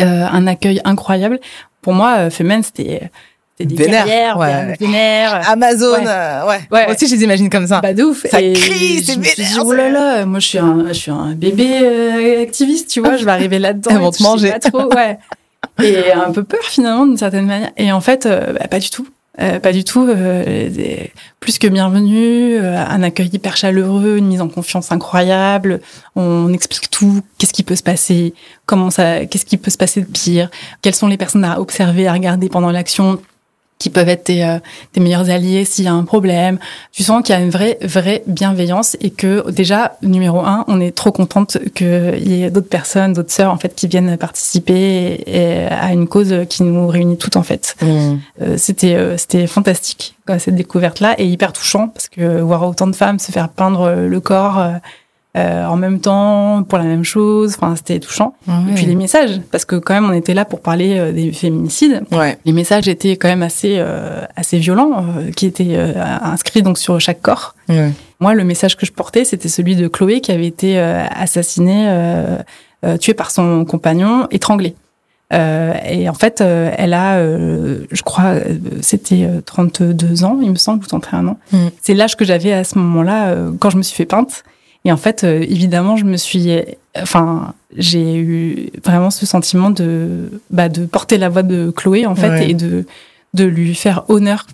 Euh, un accueil incroyable. Pour moi, Femen, c'était des vénère, carrières, ouais. vénère. Amazon, ouais. Euh, ouais. ouais. Moi aussi, je les imagine comme ça. Bah, de ouf. Ça crie, c'est vénère. oh là là, moi, je suis un, je suis un bébé activiste, tu vois, je vais arriver là-dedans. Elles vont te manger. Pas trop, ouais et un peu peur finalement d'une certaine manière. Et en fait, euh, bah, pas du tout. Euh, pas du tout. Euh, plus que bienvenue, un accueil hyper chaleureux, une mise en confiance incroyable. On explique tout. Qu'est-ce qui peut se passer? Comment ça Qu'est-ce qui peut se passer de pire? Quelles sont les personnes à observer, à regarder pendant l'action? Qui peuvent être tes, euh, tes meilleurs alliés s'il y a un problème. Tu sens qu'il y a une vraie, vraie bienveillance et que déjà, numéro un, on est trop contente qu'il y ait d'autres personnes, d'autres sœurs, en fait, qui viennent participer et, à une cause qui nous réunit toutes, en fait. Mmh. Euh, c'était, euh, c'était fantastique, quoi, cette découverte-là et hyper touchant parce que voir autant de femmes se faire peindre le corps, euh, en même temps pour la même chose. Enfin, c'était touchant. Ah Et puis les messages, parce que quand même on était là pour parler euh, des féminicides. Ouais. Les messages étaient quand même assez euh, assez violents, euh, qui étaient inscrits donc sur chaque corps. Ouais. Moi, le message que je portais, c'était celui de Chloé qui avait été assassinée, tuée par son compagnon, étranglée. et en fait, elle a, je crois, c'était 32 ans, il me semble, ou 31 ans. Mm. C'est l'âge que j'avais à ce moment-là, quand je me suis fait peinte. Et en fait, euh, évidemment, je me suis, enfin, j'ai eu vraiment ce sentiment de, bah, de porter la voix de Chloé en fait et de de lui faire honneur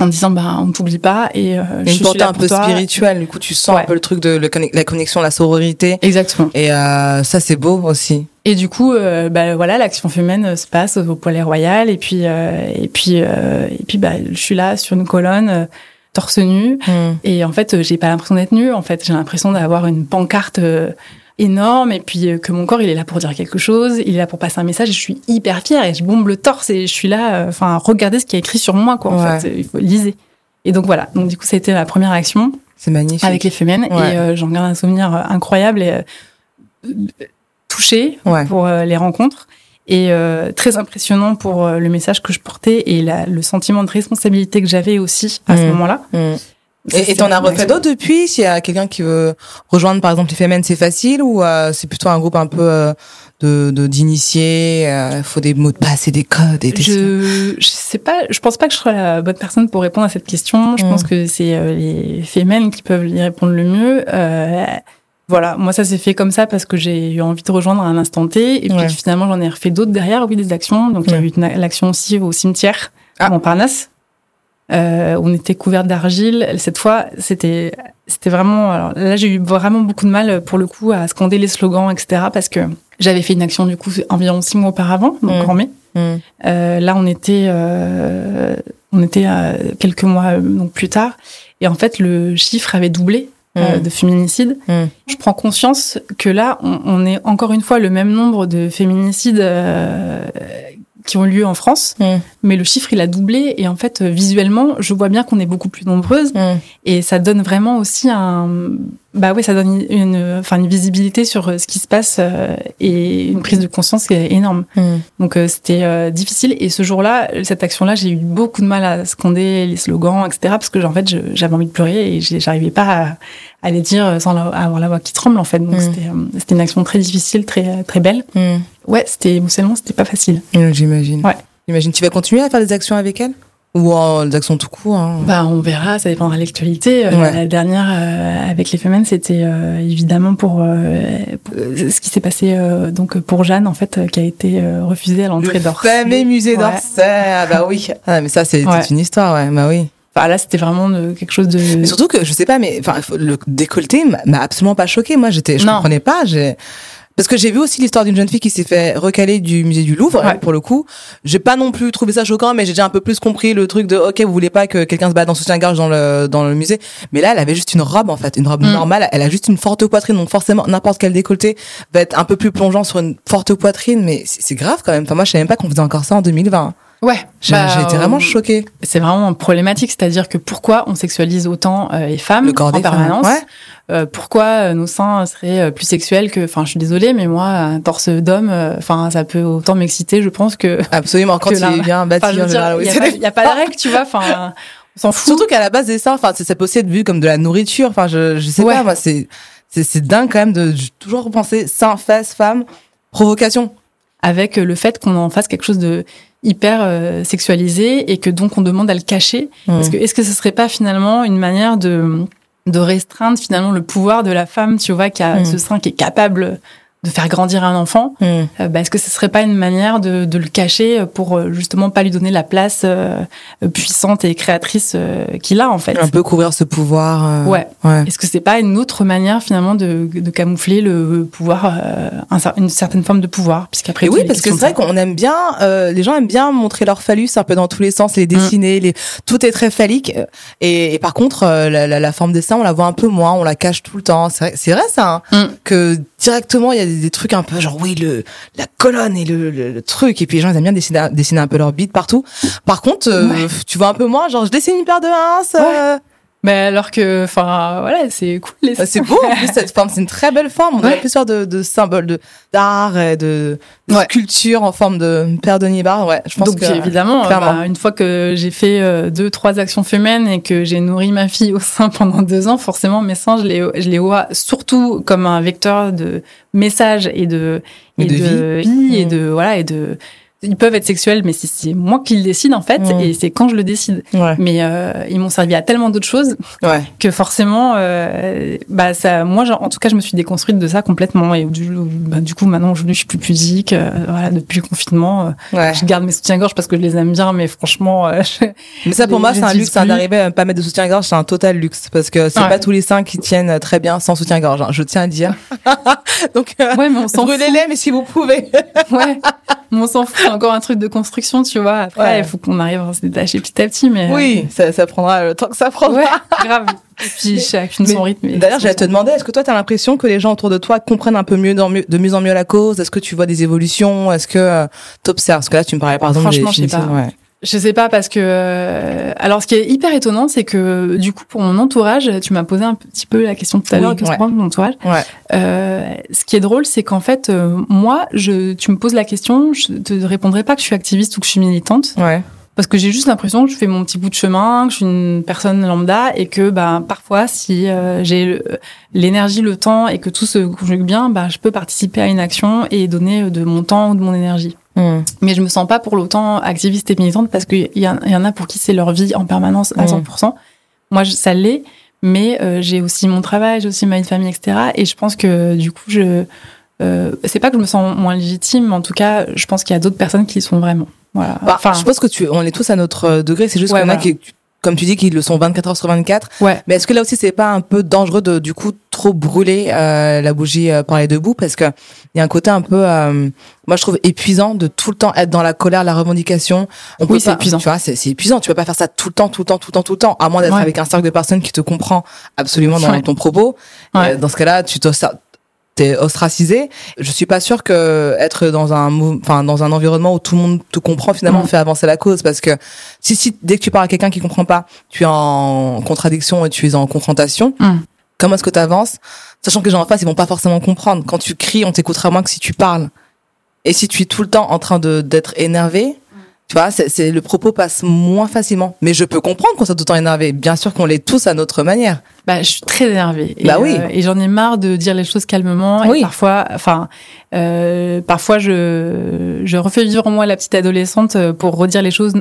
en disant bah on t'oublie pas et euh, je suis là un peu spirituel du coup tu sens un peu le truc de la connexion la sororité. Exactement. Et euh, ça c'est beau aussi. Et du coup euh, bah voilà l'action féminine se passe au Palais Royal et puis euh, et puis et puis bah je suis là sur une colonne torse nu. Hmm. Et en fait, j'ai pas l'impression d'être nue. En fait, j'ai l'impression d'avoir une pancarte euh, énorme et puis euh, que mon corps il est là pour dire quelque chose, il est là pour passer un message. Je suis hyper fière et je bombe le torse et je suis là. Euh, enfin, regardez ce qui est écrit sur moi, quoi. En fait, il faut liser. Et donc voilà. Donc du coup, ça a été la première action. C'est magnifique. Avec les femmes et j'en garde un souvenir incroyable et touché pour les rencontres et euh, très impressionnant pour euh, le message que je portais et la, le sentiment de responsabilité que j'avais aussi à ce mmh. moment-là. Mmh. Et t'en as refait d'autres depuis? S'il y a quelqu'un qui veut rejoindre par exemple les Femmes, c'est facile ou euh, c'est plutôt un groupe un peu euh, de d'initiés Il faut des mots de passe et des codes et je, je sais pas, je pense pas que je sois la bonne personne pour répondre à cette question. Je mmh. pense que c'est les Femmes qui peuvent y répondre le mieux. Voilà, moi ça s'est fait comme ça parce que j'ai eu envie de rejoindre à un instant T et puis finalement j'en ai refait d'autres derrière, oui des actions. Donc il y a eu l'action aussi au cimetière à ah. Montparnasse on était couvert d'argile. Cette fois, c'était c'était vraiment. Alors là, j'ai eu vraiment beaucoup de mal pour le coup à scander les slogans, etc. Parce que j'avais fait une action du coup environ six mois auparavant, donc mmh. en mai. Mmh. là, on était on était quelques mois donc plus tard, et en fait, le chiffre avait doublé euh, mm. de féminicides. Mm. Je prends conscience que là, on, est encore une fois le même nombre de féminicides euh, qui ont lieu en France, mm. mais le chiffre il a doublé et en fait visuellement, je vois bien qu'on est beaucoup plus nombreuses et ça donne vraiment aussi un bah oui, ça donne une, enfin une visibilité sur euh, ce qui se passe euh, et une prise de conscience qui est énorme. Mm. Donc euh, c'était difficile et ce jour-là, cette action-là, j'ai eu beaucoup de mal à scander les slogans, etc. Parce que en fait, j'avais envie de pleurer et j'arrivais pas à, les dire sans avoir la voix qui tremble en fait. Donc mm. c'était une action très difficile, très très belle. Mm. Ouais, c'était émotionnellement, c'était pas facile. J'imagine. Ouais. J'imagine. Tu vas continuer à faire des actions avec elle? Ou en actions tout court hein? bah, On verra, ça dépendra de l'actualité. Euh, la dernière euh, avec les femmes, c'était euh, évidemment pour ce qui s'est passé donc pour Jeanne, en fait, qui a été refusée à l'entrée d'Orsay. Le fameux musée d'Orsay, ah, bah oui. Ah, mais ça, c'est une histoire, ouais, bah oui. Enfin, là, c'était vraiment quelque chose de. surtout que je sais pas, mais enfin, le décolleté m'a absolument pas choqué. Moi, j'étais, je ne comprenais pas. J'ai parce que j'ai vu aussi l'histoire d'une jeune fille qui s'est fait recaler du musée du Louvre, pour le coup. J'ai pas non plus trouvé ça choquant, mais j'ai déjà un peu plus compris le truc de, ok, vous voulez pas que quelqu'un se batte en soutien-gorge dans le, dans le musée. Mais là, elle avait juste une robe, en fait, une robe mm. normale. Elle a juste une forte poitrine, donc forcément, n'importe quel décolleté va être un peu plus plongeant sur une forte poitrine, mais c'est grave quand même. Enfin, moi, je savais même pas qu'on faisait encore ça en 2020. Ouais, j'ai bah, été vraiment choquée. C'est vraiment problématique, c'est-à-dire que pourquoi on sexualise autant euh, les femmes en permanence euh, Pourquoi euh, nos seins seraient plus sexuels que, enfin, je suis désolée, mais moi, un torse d'homme, enfin, ça peut autant m'exciter, je pense que. Absolument, quand il est bien bâti Il n'y a, pas de règle, tu vois. Enfin, on s'en fout. Surtout qu'à la base des seins, enfin, ça peut aussi être vu comme de la nourriture. Enfin, je, je sais pas, moi, c'est, c'est, dingue quand même de toujours repenser seins, fesses, femmes, provocation. Avec le fait qu'on en fasse quelque chose de hyper euh, sexualisé et que donc on demande à le cacher. Parce que est-ce que ce serait pas finalement une manière de de restreindre finalement le pouvoir de la femme, tu vois, qui a ce sein qui est capable de faire grandir un enfant, mm. euh, bah, est-ce que ce serait pas une manière de, de, le cacher pour euh, justement pas lui donner la place euh, puissante et créatrice qu'il a en fait? Un peu couvrir ce pouvoir. Ouais. ouais. Est-ce que c'est pas une autre manière finalement de, de camoufler le pouvoir, une certaine forme de pouvoir, puisqu'après oui, parce que c'est vrai qu'on aime bien, les gens aiment bien montrer leur phallus un peu dans tous les sens, les dessiner, mm. les tout est très phallique. Et, et par contre, la, la, la, forme des seins, on la voit un peu moins, on la cache tout le temps. C'est vrai, vrai, ça, hein, mm. que directement il y a des, trucs un peu genre oui le la colonne et le, le, truc. Et puis les gens ils aiment bien dessiner dessiner un peu leur bite partout. Par contre euh, tu vois un peu moins genre je dessine une paire de uns mais alors que, enfin, voilà, c'est cool. Les bah, c'est beau, en plus, cette forme. C'est une très belle forme. On a plusieurs de, de symboles de, d'art et de, sculpture en forme de paire de nibar. Ouais, je pense Donc, évidemment, bah, une fois que j'ai fait euh, deux, trois actions féminines et que j'ai nourri ma fille au sein pendant deux ans, forcément, mes seins, je les, je les vois surtout comme un vecteur de message et de, et, de, vie, et de, voilà, et de, ils peuvent être sexuels, mais c'est moi qui le décide en fait, et c'est quand je le décide. Mais euh, ils m'ont servi à tellement d'autres choses que forcément, euh, bah ça, moi, en tout cas, je me suis déconstruite de ça complètement. Et du, bah, du coup, maintenant, je, suis plus pudique. Euh, voilà, depuis le confinement, je garde mes soutiens-gorge parce que je les aime bien, mais franchement. mais ça, pour moi, c'est un luxe hein, d'arriver à pas mettre de soutien-gorge. C'est un total luxe parce que c'est pas tous les seins qui tiennent très bien sans soutien-gorge. Hein, je tiens à dire. Donc, ouais, mais on s'en brûlez-les, mais si vous pouvez. ouais, mais on s'en fout c'est encore un truc de construction, tu vois. Après, il faut qu'on arrive à se détacher petit à petit, mais. Oui, ça, ça prendra le temps que ça prendra. Ouais, grave. Et puis chacune son rythme. D'ailleurs, j'allais te demander, est-ce que toi, tu as l'impression que les gens autour de toi comprennent un peu mieux, de mieux en mieux la cause? Est-ce que tu vois des évolutions? Est-ce que euh, tu observes Parce que là, tu me parlais par exemple Franchement, je sais pas. Ouais. Je sais pas parce que euh, alors ce qui est hyper étonnant c'est que du coup pour mon entourage tu m'as posé un petit peu la question tout à l'heure oui, ouais. mon entourage ouais. euh, ce qui est drôle c'est qu'en fait euh, moi je tu me poses la question je te répondrai pas que je suis activiste ou que je suis militante ouais. parce que j'ai juste l'impression que je fais mon petit bout de chemin que je suis une personne lambda et que bah parfois si euh, j'ai l'énergie le temps et que tout se conjugue bien bah je peux participer à une action et donner de mon temps ou de mon énergie Mm. Mais je me sens pas pour l'autant activiste et militante parce qu'il y, y, en a pour qui c'est leur vie en permanence à 100%. Mm. Moi, ça l'est, mais euh, j'ai aussi mon travail, j'ai aussi ma vie de famille, etc. Et je pense que du coup, je euh, c'est pas que je me sens moins légitime, mais en tout cas, je pense qu'il y a d'autres personnes qui y sont vraiment. Voilà. Bah, enfin, je pense que tu, on est tous à notre degré. C'est juste qu'il y en a qui comme tu dis, qu'ils le sont 24 heures sur 24. Ouais. Mais est-ce que là aussi, c'est pas un peu dangereux de, du coup, trop brûler euh, la bougie euh, par les deux bouts Parce que il y a un côté un peu, euh, moi, je trouve épuisant de tout le temps être dans la colère, la revendication. On oui, c'est épuisant. Tu vois, c'est, épuisant. Tu peux pas faire ça tout le temps, tout le temps, tout le temps, tout le temps, à moins d'être avec un cercle de personnes qui te comprend absolument dans ton propos. Euh, dans ce cas-là, tu te t'es ostracisé. Je suis pas sûre que être dans un, enfin, dans un environnement où tout le monde te comprend finalement mm. fait avancer la cause parce que si, si, dès que tu parles à quelqu'un qui comprend pas, tu es en contradiction et tu es en confrontation. Mm. Comment est-ce que tu avances? Sachant que les gens en face, ils vont pas forcément comprendre. Quand tu cries, on t'écoutera moins que si tu parles. Et si tu es tout le temps en train de, d'être énervé, tu vois, c'est, le propos passe moins facilement. Mais je peux comprendre qu'on soit tout le temps énervé. Bien sûr qu'on l'est tous à notre manière. Bah, je suis très énervée. Et, bah oui. Euh, et j'en ai marre de dire les choses calmement. Oui. Et parfois, enfin, euh, parfois je, je refais vivre en moi la petite adolescente pour redire les choses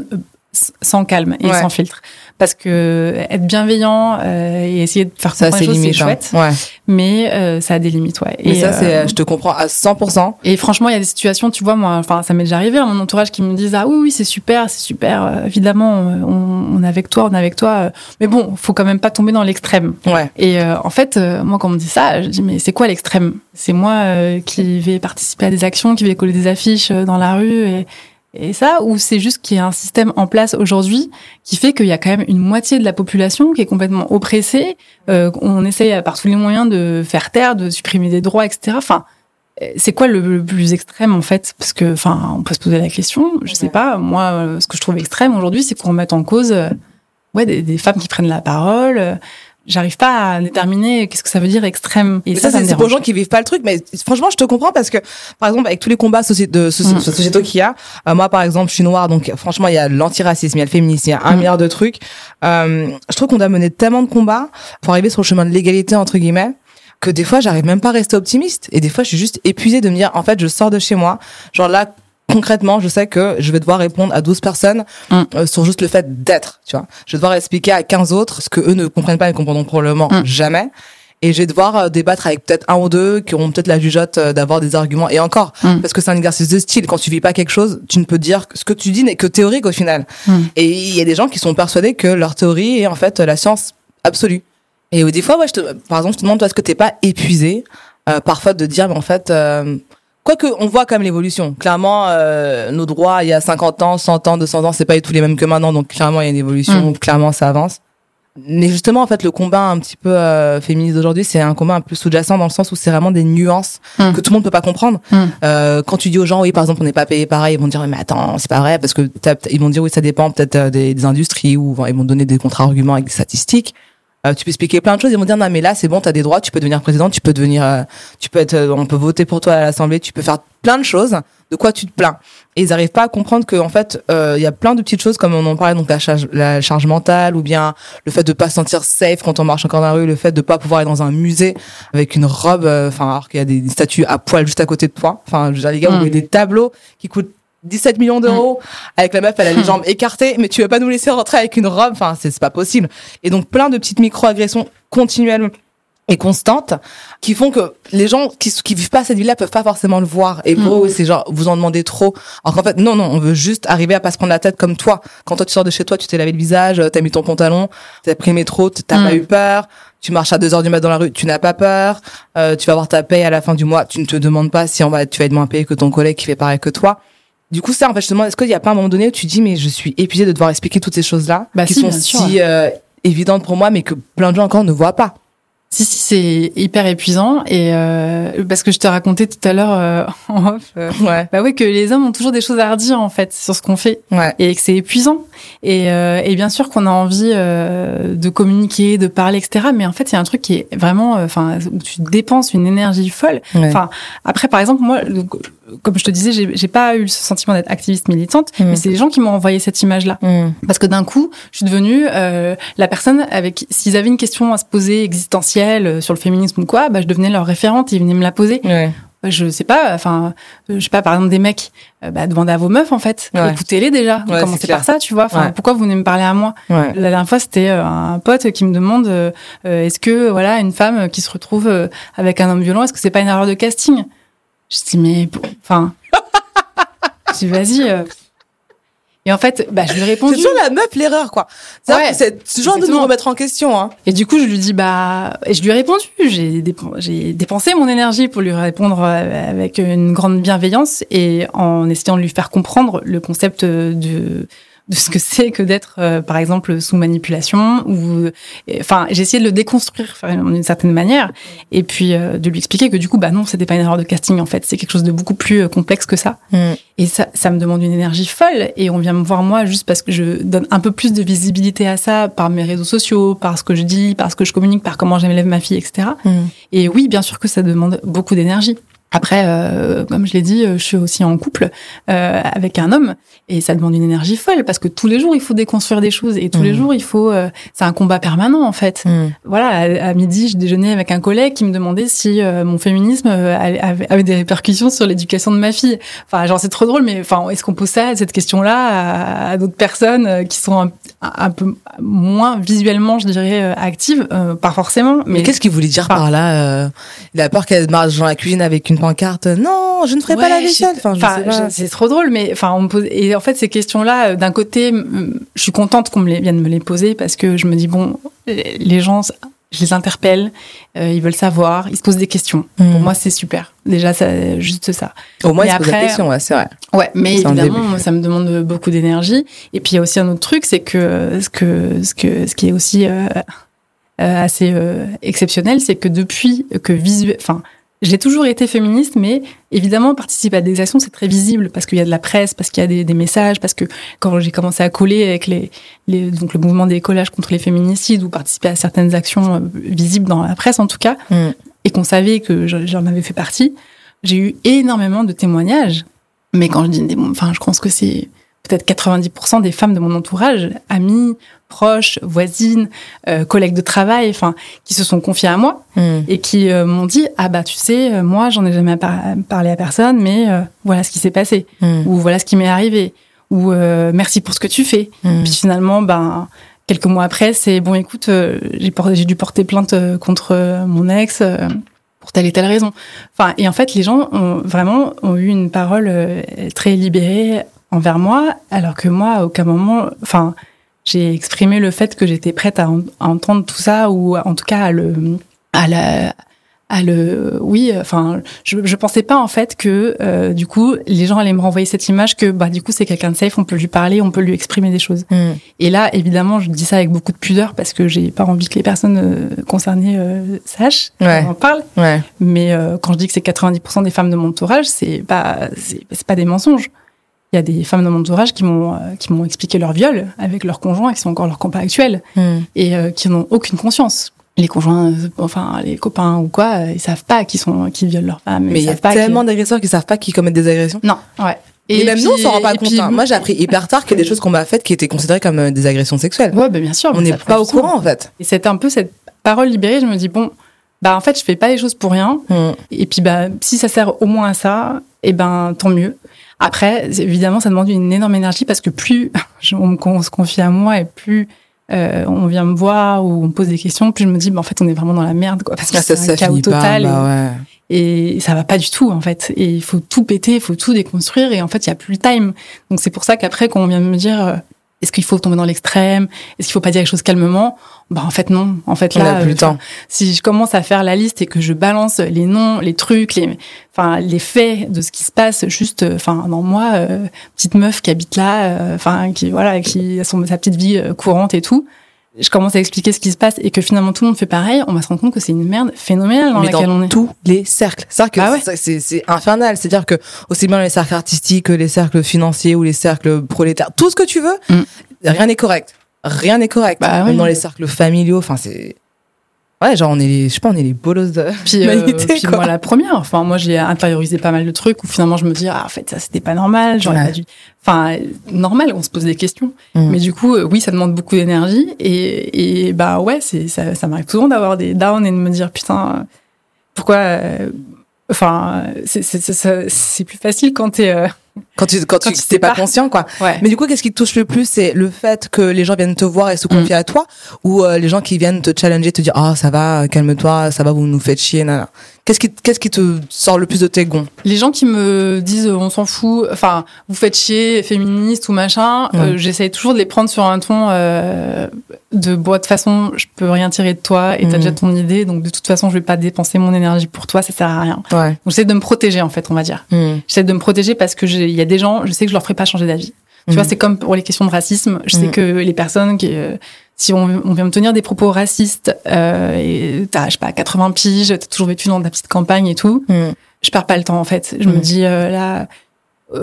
sans calme et sans filtre. Parce que être bienveillant euh, et essayer de faire comprendre les choses, c'est hein. chouette. Ouais. Mais euh, ça a des limites, ouais. Mais et ça, c'est, euh, je te comprends à 100%. Et franchement, il y a des situations, tu vois, moi, enfin, ça m'est déjà arrivé à mon entourage qui me disent ah oui, oui, c'est super, c'est super. Euh, évidemment, on, on, est avec toi, on est avec toi. Mais bon, faut quand même pas tomber dans l'extrême. Ouais. Et en fait, moi, quand on me dit ça, je dis mais c'est quoi l'extrême? C'est moi qui vais participer à des actions, qui vais coller des affiches dans la rue et et ça, ou c'est juste qu'il y a un système en place aujourd'hui qui fait qu'il y a quand même une moitié de la population qui est complètement oppressée. Euh, on essaye par tous les moyens de faire taire, de supprimer des droits, etc. Enfin, c'est quoi le, plus extrême en fait? Parce que, enfin, on peut se poser la question. Je sais pas. Moi, euh, ce que je trouve extrême aujourd'hui, c'est qu'on mette en cause, euh, ouais, des, femmes qui prennent la parole j'arrive pas à déterminer qu'est-ce que ça veut dire extrême. Et ça, c'est pour les gens qui vivent pas le truc. Mais franchement, je te comprends parce que, par exemple, avec tous les combats de sociétaux qu'il y a, euh, moi, par exemple, je suis noire, donc franchement, il y a l'antiracisme, il y a le féminisme, il y a un mm. milliard de trucs. Euh, je trouve qu'on doit mener tellement de combats pour arriver sur le chemin de l'égalité entre guillemets que des fois, j'arrive même pas à rester optimiste. Et des fois, je suis juste épuisée de me dire, en fait, je sors de chez moi, genre là concrètement, je sais que je vais devoir répondre à 12 personnes mm. euh, sur juste le fait d'être, tu vois. Je vais devoir expliquer à 15 autres ce que eux ne comprennent pas et comprendront probablement mm. jamais. Et je vais devoir euh, débattre avec peut-être un ou deux qui auront peut-être la jugeote euh, d'avoir des arguments. Et encore, mm. parce que c'est un exercice de style. Quand tu vis pas quelque chose, tu ne peux dire que ce que tu dis n'est que théorique au final. Et il y a des gens qui sont persuadés que leur théorie est en fait la science absolue. Et des fois, ouais, je te, par exemple, je te demande, toi, est-ce que t'es pas épuisé parfois de dire, mais en fait, Quoique, on voit quand même l'évolution. Clairement, euh, nos droits, il y a 50 ans, 100 ans, 200 ans, c'est pas tous les mêmes que maintenant. Donc, clairement, il y a une évolution. Mm. Clairement, ça avance. Mais justement, en fait, le combat un petit peu euh, féministe d'aujourd'hui, c'est un combat un peu sous-jacent dans le sens où c'est vraiment des nuances mm. que tout le monde peut pas comprendre. Mm. Euh, quand tu dis aux gens, oui, par exemple, on n'est pas payé pareil, ils vont dire, mais attends, c'est pas vrai, parce que ils vont dire, oui, ça dépend peut-être euh, des, des, industries ou ils vont donner des contre-arguments avec des statistiques. Euh, tu peux expliquer plein de choses. Ils vont dire non mais là c'est bon, tu as des droits, tu peux devenir président, tu peux devenir, euh, tu peux être, euh, on peut voter pour toi à l'Assemblée, tu peux faire plein de choses. De quoi tu te plains? Et ils n'arrivent pas à comprendre que en fait il y a plein de petites choses comme on en parlait donc la charge, la charge mentale ou bien le fait de pas se sentir safe quand on marche encore dans la rue, le fait de pas pouvoir aller dans un musée avec une robe, enfin alors qu'il y a des, statues à poil juste à côté de toi. Enfin je veux dire les gars, vous avez des tableaux qui coûtent 17 millions d'euros mm. avec la meuf elle a les jambes écartées mais tu veux pas nous laisser rentrer avec une robe? Enfin c'est pas possible et donc plein de petites micro-agressions continuelles et constantes qui font que les gens qui qui vivent pas cette vie-là peuvent pas forcément le voir et pour mm. eux c'est genre vous en demandez trop alors qu'en fait non non on veut juste arriver à pas se prendre la tête comme toi quand toi tu sors de chez toi tu t'es lavé le visage t'as mis ton pantalon t'as pris le métro t'as pas mm. eu peur tu marches à 2 heures du matin dans la rue, tu n'as pas peur, euh, tu vas avoir ta paye à la fin du mois, tu ne te demandes pas si on va, tu vas être moins payé que ton collègue qui fait pareil que toi. Du coup, ça, en fait, je te demande, est-ce qu'il n'y a pas un moment donné où tu dis, mais je suis épuisée de devoir expliquer toutes ces choses-là, bah qui sont si euh, évidentes pour moi, mais que plein de gens encore ne voient pas? Si, si, c'est hyper épuisant. Et euh, parce que je te racontais tout à l'heure euh, en off, ouais. bah oui, que les hommes ont toujours des choses à redire en fait sur ce qu'on fait, ouais. et que c'est épuisant. Et, euh, et bien sûr qu'on a envie euh, de communiquer, de parler, etc. Mais en fait, il y a un truc qui est vraiment, enfin, où tu dépenses une énergie folle. Enfin, après, par exemple, moi, comme je te disais, j'ai pas eu ce sentiment d'être activiste militante, mm. mais c'est les gens qui m'ont envoyé cette image-là. Mm. Parce que d'un coup, je suis devenue euh, la personne avec, s'ils avaient une question à se poser existentielle euh, sur le féminisme ou quoi, bah, je devenais leur référente, ils venaient me la poser. Ouais. Je sais pas, enfin, je sais pas, par exemple, des mecs, euh, bah, demandez à vos meufs, en fait. Écoutez-les déjà. Ouais, Commencez par ça, tu vois. Enfin, pourquoi vous venez me parler à moi? La dernière fois, c'était un pote qui me demande, est-ce que, voilà, une femme qui se retrouve avec un homme violent, est-ce que c'est pas une erreur de casting? Je dis, mais, enfin, je dis, vas-y. Euh. Et en fait, bah, je lui ai répondu. C'est toujours la meuf l'erreur, quoi. Ouais, c'est toujours de nous remettre en question. Hein. Et du coup, je lui dis, bah, et je lui ai répondu. J'ai j'ai dépensé mon énergie pour lui répondre euh, avec une grande bienveillance et en essayant de lui faire comprendre le concept de de ce que c'est que d'être, euh, par exemple, sous manipulation. Ou, enfin, j'ai essayé de le déconstruire d'une certaine manière, et puis euh, de lui expliquer que du coup, bah non, c'était pas une erreur de casting en fait, c'est quelque chose de beaucoup plus euh, complexe que ça. Mm. Et ça, ça me demande une énergie folle. Et on vient me voir moi juste parce que je donne un peu plus de visibilité à ça par mes réseaux sociaux, par ce que je dis, par ce que je communique, par comment j'élève ma fille, etc. Mm. Et oui, bien sûr que ça demande beaucoup d'énergie. Après, euh, comme je l'ai dit, je suis aussi en couple euh, avec un homme et ça demande une énergie folle parce que tous les jours il faut déconstruire des choses et tous les mmh. jours il faut. Euh, c'est un combat permanent en fait. Mmh. Voilà, à, midi, je déjeunais avec un collègue qui me demandait si euh, mon féminisme euh, avait, des répercussions sur l'éducation de ma fille. Enfin, genre c'est trop drôle, mais enfin, est-ce qu'on pose ça cette question-là à, d'autres personnes qui sont un, un, peu moins visuellement, je dirais, actives? Pas forcément. Mais, qu'est-ce qu'il voulait dire par là Il a peur qu'elle marche dans la cuisine avec une pancarte non je ne ferai pas la vaisselle enfin, c'est trop drôle mais enfin on me pose et en fait ces questions là euh, d'un côté je suis contente qu'on me les vienne me les poser parce que je me dis bon les gens je les interpelle, euh, ils veulent savoir, ils se posent des questions. Pour hmm. moi, c'est super. Déjà, c'est juste ça. Au moins, ils se posent des questions, ouais, c'est vrai. Ouais, mais évidemment, ça me demande beaucoup d'énergie. Et puis, il y a aussi un autre truc, c'est que ce que ce que ce qui est aussi euh, assez exceptionnel, c'est que depuis que visuel, enfin, j'ai toujours été féministe, mais évidemment, participer à des actions, c'est très visible parce qu'il y a de la presse, parce qu'il y a des, des, messages, parce que quand j'ai commencé à coller avec les, les, donc le mouvement des collages contre les féminicides ou participer à certaines actions euh, visibles dans la presse en tout cas, mm. et qu'on savait que j'en avais fait partie, j'ai eu énormément de témoignages. Mais quand je dis, enfin, je pense que c'est peut-être 90% des femmes de mon entourage, amies, proches, voisines, euh, collègues de travail, enfin, qui se sont confiées à moi hmm. et qui euh, m'ont dit ah bah tu sais, euh, moi j'en ai jamais parlé à personne, mais voilà ce qui s'est passé hmm. ou voilà ce qui m'est arrivé ou merci pour ce que tu fais. Hmm. Puis finalement, ben quelques mois après, c'est bon écoute, j'ai dû porter plainte contre mon ex pour telle et telle raison. Enfin, et en fait, les gens ont vraiment ont eu une parole très libérée envers moi, alors que moi, à aucun moment, enfin, j'ai exprimé le fait que j'étais prête à, entendre tout ça ou en tout cas à le, à la, à le, oui, enfin, je, je pensais pas en fait que euh, du coup les gens allaient me renvoyer cette image que bah du coup c'est quelqu'un de safe, on peut lui parler, on peut lui exprimer des choses. Mm. Et là, évidemment, je dis ça avec beaucoup de pudeur parce que j'ai pas envie que les personnes euh, concernées euh, sachent, ouais. en parle. Ouais. Mais quand je dis que c'est 90% des femmes de mon entourage, c'est pas, c'est pas des mensonges. Il y a des femmes de mon entourage qui m'ont euh, qui m'ont expliqué leur viol avec leurs conjoints qui sont encore leurs copains actuels hmm. et euh, qui n'ont aucune conscience. Les conjoints, euh, enfin les copains ou quoi, ils savent pas qui sont qui violent leurs femmes. Mais il y a tellement d'agresseurs qui savent pas qu'ils commettent des agressions. Non, ouais. Et, même nous, on s'en rend pas compte. Hein. Moi, j'ai appris hyper tard qu'il y a des choses qu'on m'a faites qui étaient considérées comme des agressions sexuelles. Ouais, ben bien sûr. On n'est pas au courant, en fait. Et c'est un peu cette parole libérée. Je me dis bon, bah en fait, je fais pas les choses pour rien. Hmm. Et puis bah si ça sert au moins à ça, et eh ben tant mieux. Après, évidemment, ça demande une énorme énergie parce que plus on, se confie à moi et plus euh, on vient me voir ou on me pose des questions, plus je me dis, bah, en fait, on est vraiment dans la merde, quoi, parce que ah, c'est un chaos total. Bah et, et, ça va pas du tout, en fait. Et il faut tout péter, il faut tout déconstruire, et en fait, il y a plus le time. Donc c'est pour ça qu'après, quand on vient me dire, euh, est-ce qu'il faut tomber dans l'extrême? Est-ce qu'il faut pas dire les choses calmement? Bah en fait non. En fait là, plus temps. si je commence à faire la liste et que je balance les noms, les trucs, les, enfin les faits de ce qui se passe, juste, enfin dans moi, euh, petite meuf qui habite là, euh, enfin qui voilà, qui a son, sa petite vie euh, courante et tout je commence à expliquer ce qui se passe et que finalement tout le monde fait pareil, on va se rendre compte que c'est une merde phénoménale dans laquelle on est. tous les cercles. C'est que bah c'est infernal. C'est-à-dire que aussi bien les cercles artistiques que les cercles financiers ou les cercles prolétaires, tout ce que tu veux, mm. rien n'est correct. Rien n'est correct. Bah Même dans les cercles familiaux, enfin c'est Ouais, genre on est les, je sais pas, on est les bolos de puis, euh, puis moi la première, enfin moi j'ai intériorisé pas mal de trucs où finalement je me dis ah en fait ça c'était pas normal, j'aurais pas dû, enfin normal, on se pose des questions, mm. mais du coup euh, oui ça demande beaucoup d'énergie. Et et bah ouais c'est ça, ça m'arrive souvent d'avoir des downs et de me dire putain pourquoi, euh, enfin c'est c'est c'est plus facile quand t'es euh, quand tu quand, tu t'es pas, conscient quoi. Mais du coup, qu'est-ce qui te touche le plus, c'est le fait que les gens viennent te voir et se confier mm. à toi, ou euh, les gens qui viennent te challenger, te dire ah ça va, calme-toi, ça va, vous nous faites chier, nana. Qu'est-ce qui, qu'est-ce qui te sort le plus de tes gonds? Les gens qui me disent on s'en fout, enfin vous faites chier, féministe ou machin, euh, j'essaye toujours de les prendre sur un ton euh, de bon de toute façon je peux rien tirer de toi et t'as mhm. déjà ton idée donc de toute façon je vais pas dépenser mon énergie pour toi ça sert à rien. Ouais. Donc j'essaie de me protéger en fait on va dire. Mhm. J'essaie de me protéger parce que il y a des gens je sais que je leur ferai pas changer d'avis. Tu vois, mhm. c'est comme pour les questions de racisme. Je sais que les personnes qui, euh, si on, on, vient me tenir des propos racistes, euh, et t'as, je sais pas, 80 piges, t'as toujours vécu dans ta petite campagne et tout, mm. je perds pas le temps en fait. Je me mm. dis euh, là,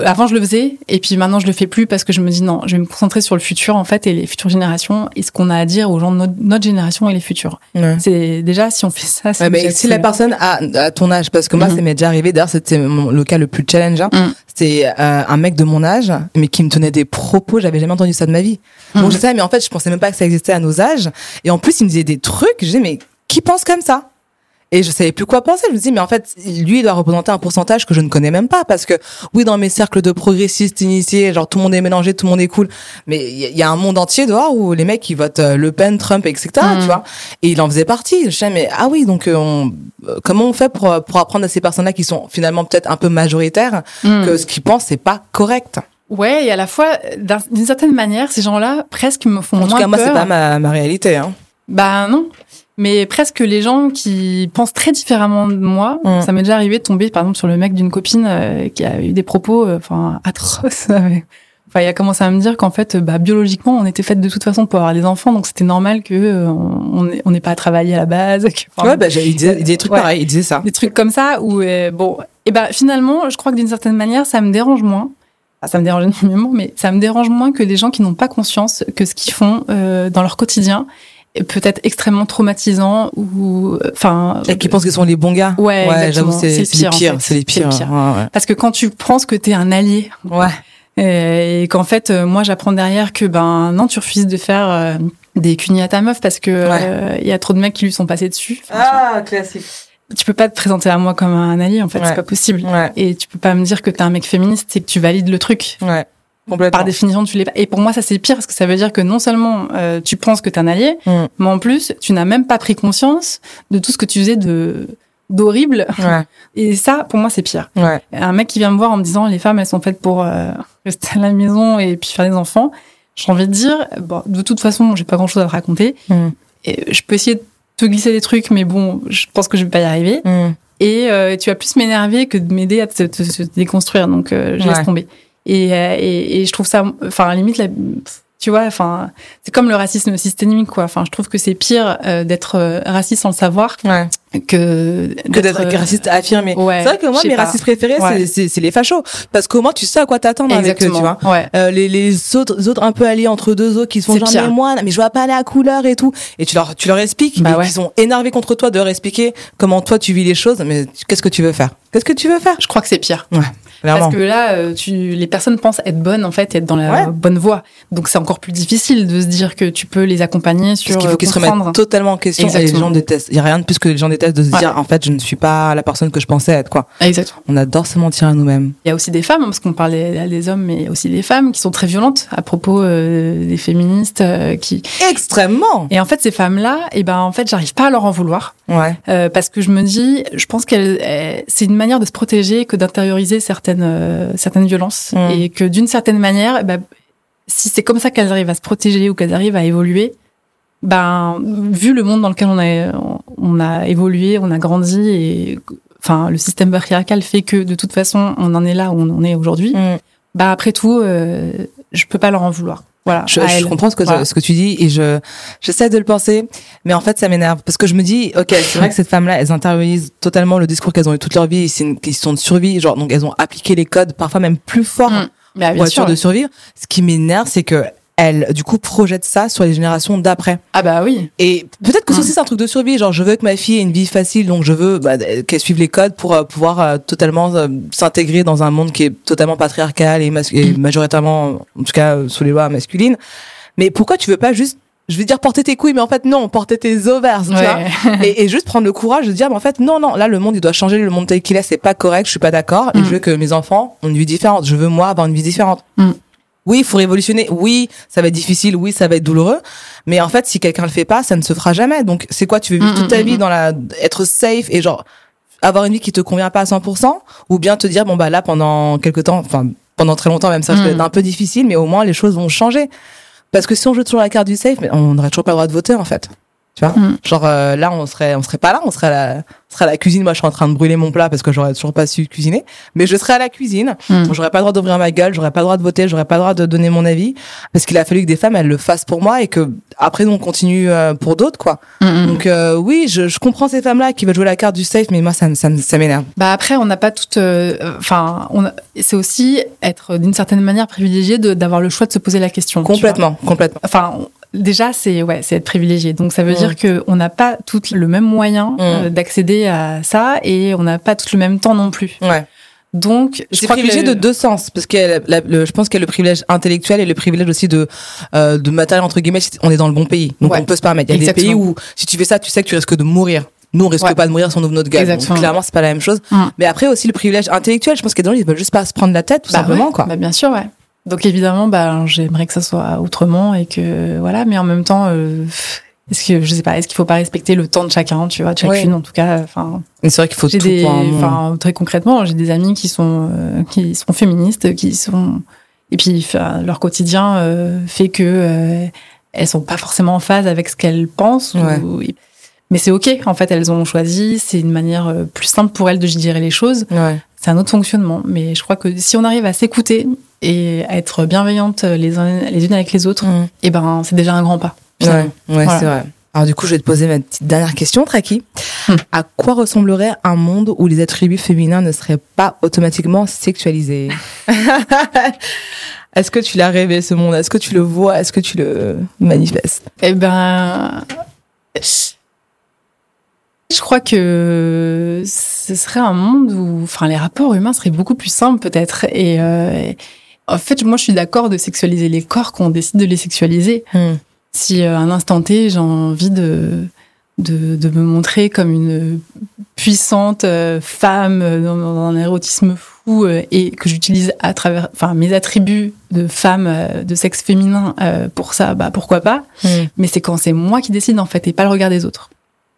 avant je le faisais et puis maintenant je le fais plus parce que je me dis non, je vais me concentrer sur le futur en fait et les futures générations et ce qu'on a à dire aux gens de notre, génération et les futurs. C'est déjà si on fait ça. Ouais, mais si la personne a à ton âge, parce que moi mm-hmm. ça m'est déjà arrivé. D'ailleurs c'était le cas le plus challengeant. Mm. C'est euh, un mec de mon âge, mais qui me tenait des propos, j'avais jamais entendu ça de ma vie. Donc je sais, mais en fait, je pensais même pas que ça existait à nos âges. Et en plus, il me disait des trucs, je disais, mais qui pense comme ça? Et je savais plus quoi penser. Je me dis, mais en fait, lui, il doit représenter un pourcentage que je ne connais même pas. Parce que, oui, dans mes cercles de progressistes initiés, genre, tout le monde est mélangé, tout le monde est cool. Mais il y, a un monde entier dehors où les mecs, ils votent euh, Le Pen, Trump, etc., tu mm. vois. Et il en faisait partie. Je sais, mais, ah oui, donc, euh, on, euh, comment on fait pour, pour apprendre à ces personnes-là qui sont finalement peut-être un peu majoritaires mm. que ce qu'ils pensent, c'est pas correct? Ouais, et à la fois, d'une certaine manière, ces gens-là presque me font en tout cas, moi, c'est pas ma, ma réalité. Hein. Bah non, mais presque les gens qui pensent très différemment de moi. Mm. Ça m'est déjà arrivé de tomber, par exemple, sur le mec d'une copine euh, qui a eu des propos, euh, enfin, atroces. enfin, il a commencé à me dire qu'en fait, bah, biologiquement, on était fait de toute façon pour avoir des enfants, donc c'était normal que euh, on n'ait pas à travailler à la base. Que, ouais, bah, il disait, des trucs pareils, il disait ça. Des trucs comme ça où, bon, et ben finalement, je crois que d'une certaine manière, ça me dérange moins. ça me dérange énormément, mais ça me dérange moins que des gens qui n'ont pas conscience que ce qu'ils font dans leur quotidien peut-être extrêmement traumatisant ou enfin et qui pensent qu'ils sont les bons gars. Ouais, ouais j'avoue c'est les pires c'est les pires, parce que quand tu penses que t'es un allié ouais. et, qu'en fait euh, moi j'apprends derrière que ben non tu refuses de faire euh, des cunis à ta meuf parce que euh, il y a trop de mecs qui lui sont passés dessus. Ah classique. Tu peux pas te présenter à moi comme un allié en fait c'est pas possible. Et tu peux pas me dire que t'es un mec féministe c'est que tu valides le truc. Ouais par définition, tu l'es pas. Et pour moi, ça c'est pire parce que ça veut dire que non seulement euh, tu penses que t'es un allié, mm. mais en plus, tu n'as même pas pris conscience de tout ce que tu faisais de d'horrible. Ouais. Et ça, pour moi, c'est pire. Ouais. Un mec qui vient me voir en me disant les femmes, elles sont faites pour euh, rester à la maison et puis faire des enfants. J'ai envie de dire, bon, de toute façon, j'ai pas grand chose à te raconter. Mm. Et je peux essayer de te glisser des trucs, mais bon, je pense que je vais pas y arriver. Mm. Et euh, tu vas plus m'énerver que de m'aider à te, te, déconstruire. Donc, je laisse tomber. Euh, et, et, je trouve ça, enfin, à limite, la, tu vois, enfin, c'est comme le racisme systémique, quoi. Enfin, je trouve que c'est pire euh, d'être euh, raciste sans le savoir ouais. que que d'être raciste affirmé. Ouais, c'est vrai que moi, mes racistes préférés, c'est, c'est les fachos, parce qu'au moins, tu sais à quoi t'attendre avec eux, tu vois. Ouais. Euh, les, les autres, autres un peu alliés entre deux autres qui sont genre mais moi, mais je vois pas la couleur et tout, et tu leur, tu leur expliques, bah ils sont énervés contre toi de leur expliquer comment toi tu vis les choses, mais qu'est-ce que tu veux faire? Qu'est-ce que tu veux faire? Je crois que c'est pire. Ouais. Parce que là, euh, tu, les personnes pensent être bonnes en fait, et être dans la bonne voie. Donc c'est encore plus difficile de se dire que tu peux les accompagner sur. Parce qu'il faut qu'ils se remettent totalement en question. Et les gens détestent. Il y a rien de plus que les gens détestent de se dire en fait je ne suis pas la personne que je pensais être quoi. Exactement. On adore se mentir à nous-mêmes. Il y a aussi des femmes parce qu'on parlait des hommes, mais aussi des femmes qui sont très violentes à propos euh, des féministes euh, qui. Extrêmement. Et en fait ces femmes là, et eh ben en fait j'arrive pas à leur en vouloir. Ouais. parce que je me dis, je pense qu'elle, c'est une manière de se protéger que d'intérioriser certaines certaines violence mm. et que d'une certaine manière, bah, si c'est comme ça qu'elles arrivent à se protéger ou qu'elles arrivent à évoluer, ben vu le monde dans lequel on a on a évolué, on a grandi et enfin le système patriarcal fait que de toute façon on en est là où on en est aujourd'hui. Mm. Bah après tout, euh, je peux pas leur en vouloir. Voilà, je, je comprends ce que ce que tu dis et je j'essaie de le penser, mais en fait ça m'énerve. Parce que je me dis ok c'est vrai que cette femme là elles intériorisent totalement le discours qu'elles ont eu toute leur vie, c'est une question de survie, genre donc elles ont appliqué les codes parfois même plus fort mmh. bah, pour être sûr. de survivre. Ce qui m'énerve c'est que elle, du coup, projette ça sur les générations d'après. Ah bah oui. Et peut-être que ça aussi c'est un truc de survie, genre je veux que ma fille ait une vie facile, donc je veux bah, qu'elle suive les codes pour euh, pouvoir euh, totalement euh, s'intégrer dans un monde qui est totalement patriarcal et, et majoritairement, en tout cas, sous les lois masculines. Mais pourquoi tu veux pas juste je veux dire porter tes couilles, mais en fait non, porter tes ovaires, tu vois, et, et, juste prendre le courage de dire, mais en fait non, non, là le monde il doit changer, le monde tel qu'il est, c'est pas correct, je suis pas d'accord, et mm. je veux que mes enfants ont une vie différente, je veux moi avoir une vie différente. Mm. Oui, il faut révolutionner. Oui, ça va être difficile. Oui, ça va être douloureux. Mais en fait, si quelqu'un le fait pas, ça ne se fera jamais. Donc, c'est quoi Tu veux vivre toute ta vie dans la, être safe et genre avoir une vie qui te convient pas à 100% ou bien te dire bon bah là pendant quelques temps enfin pendant très longtemps même ça va être un peu difficile mais au moins les choses vont changer parce que si on joue toujours la carte du safe on n'aurait toujours pas le droit de voter en fait tu vois mm. genre euh, là on serait on serait pas là on serait à la, serait à la cuisine. Moi je suis en train de brûler mon plat parce que j'aurais toujours pas su cuisiner. Mais je serais à la cuisine. Mm. j'aurais pas le droit d'ouvrir ma gueule j'aurais pas le droit de voter j'aurais pas le droit de donner mon avis parce qu'il a fallu que des femmes elles le fassent pour moi et que après on continue euh, pour d'autres quoi. Mm, donc euh, oui je, je, comprends ces femmes là qui veulent jouer la carte du safe mais moi ça ça, ça m'énerve. Bah après on n'a pas toute enfin on c'est aussi être d'une certaine manière privilégié d'avoir le choix de se poser la question complètement complètement. Enfin Déjà, c'est ouais, c'est être privilégié. Donc ça veut dire que on n'a pas tout le même moyen euh, d'accéder à ça et on n'a pas tout le même temps non plus. Ouais. Donc, je crois privilégié de deux sens parce que je pense qu'il y a le privilège intellectuel et le privilège aussi de euh, de matériel entre guillemets. On est dans le bon pays, donc on peut se permettre. Il y a des pays où si tu fais ça, tu sais que tu risques de mourir. Nous, on risque pas de mourir si on ouvre notre gueule. Donc, clairement, c'est pas la même chose. Mais après aussi le privilège intellectuel. Je pense qu'il y a des gens ils veulent juste pas se prendre la tête tout bah simplement quoi. Bah bien sûr, ouais. Donc évidemment, bah, j'aimerais que ça soit autrement et que voilà, mais en même temps, euh, est-ce que je sais pas, est-ce qu'il faut pas respecter le temps de chacun, tu vois, de chacune en tout cas. Enfin, c'est vrai qu'il faut tout. Des, enfin, très concrètement, j'ai des amis qui sont euh, qui sont féministes, qui sont et puis leur quotidien euh, fait que euh, elles sont pas forcément en phase avec ce qu'elles pensent. Ou, mais c'est ok, en fait, elles ont choisi. C'est une manière euh, plus simple pour elles de gérer les choses. Ouais. C'est un autre fonctionnement. Mais je crois que si on arrive à s'écouter et à être bienveillante les, les unes avec les autres, mm. et eh ben c'est déjà un grand pas. Ouais, ouais c'est vrai. Alors du coup, je vais te poser ma petite dernière question, Traki. Hmm. À quoi ressemblerait un monde où les attributs féminins ne seraient pas automatiquement sexualisés? Est-ce que tu l'as rêvé ce monde? Est-ce que tu le vois? Est-ce que tu le manifestes? Eh ben, je crois que ce serait un monde où, enfin, les rapports humains seraient beaucoup plus simples peut-être. Et euh, en fait, moi, je suis d'accord de sexualiser les corps quand on décide de les sexualiser. Hmm. Si à euh, un instant T, j'ai envie de, de, de me montrer comme une puissante euh, femme dans, dans, un érotisme fou et que j'utilise à travers, enfin, mes attributs de femme de sexe féminin pour ça, bah pourquoi pas. Hmm. Mais c'est quand c'est moi qui décide en fait et pas le regard des autres.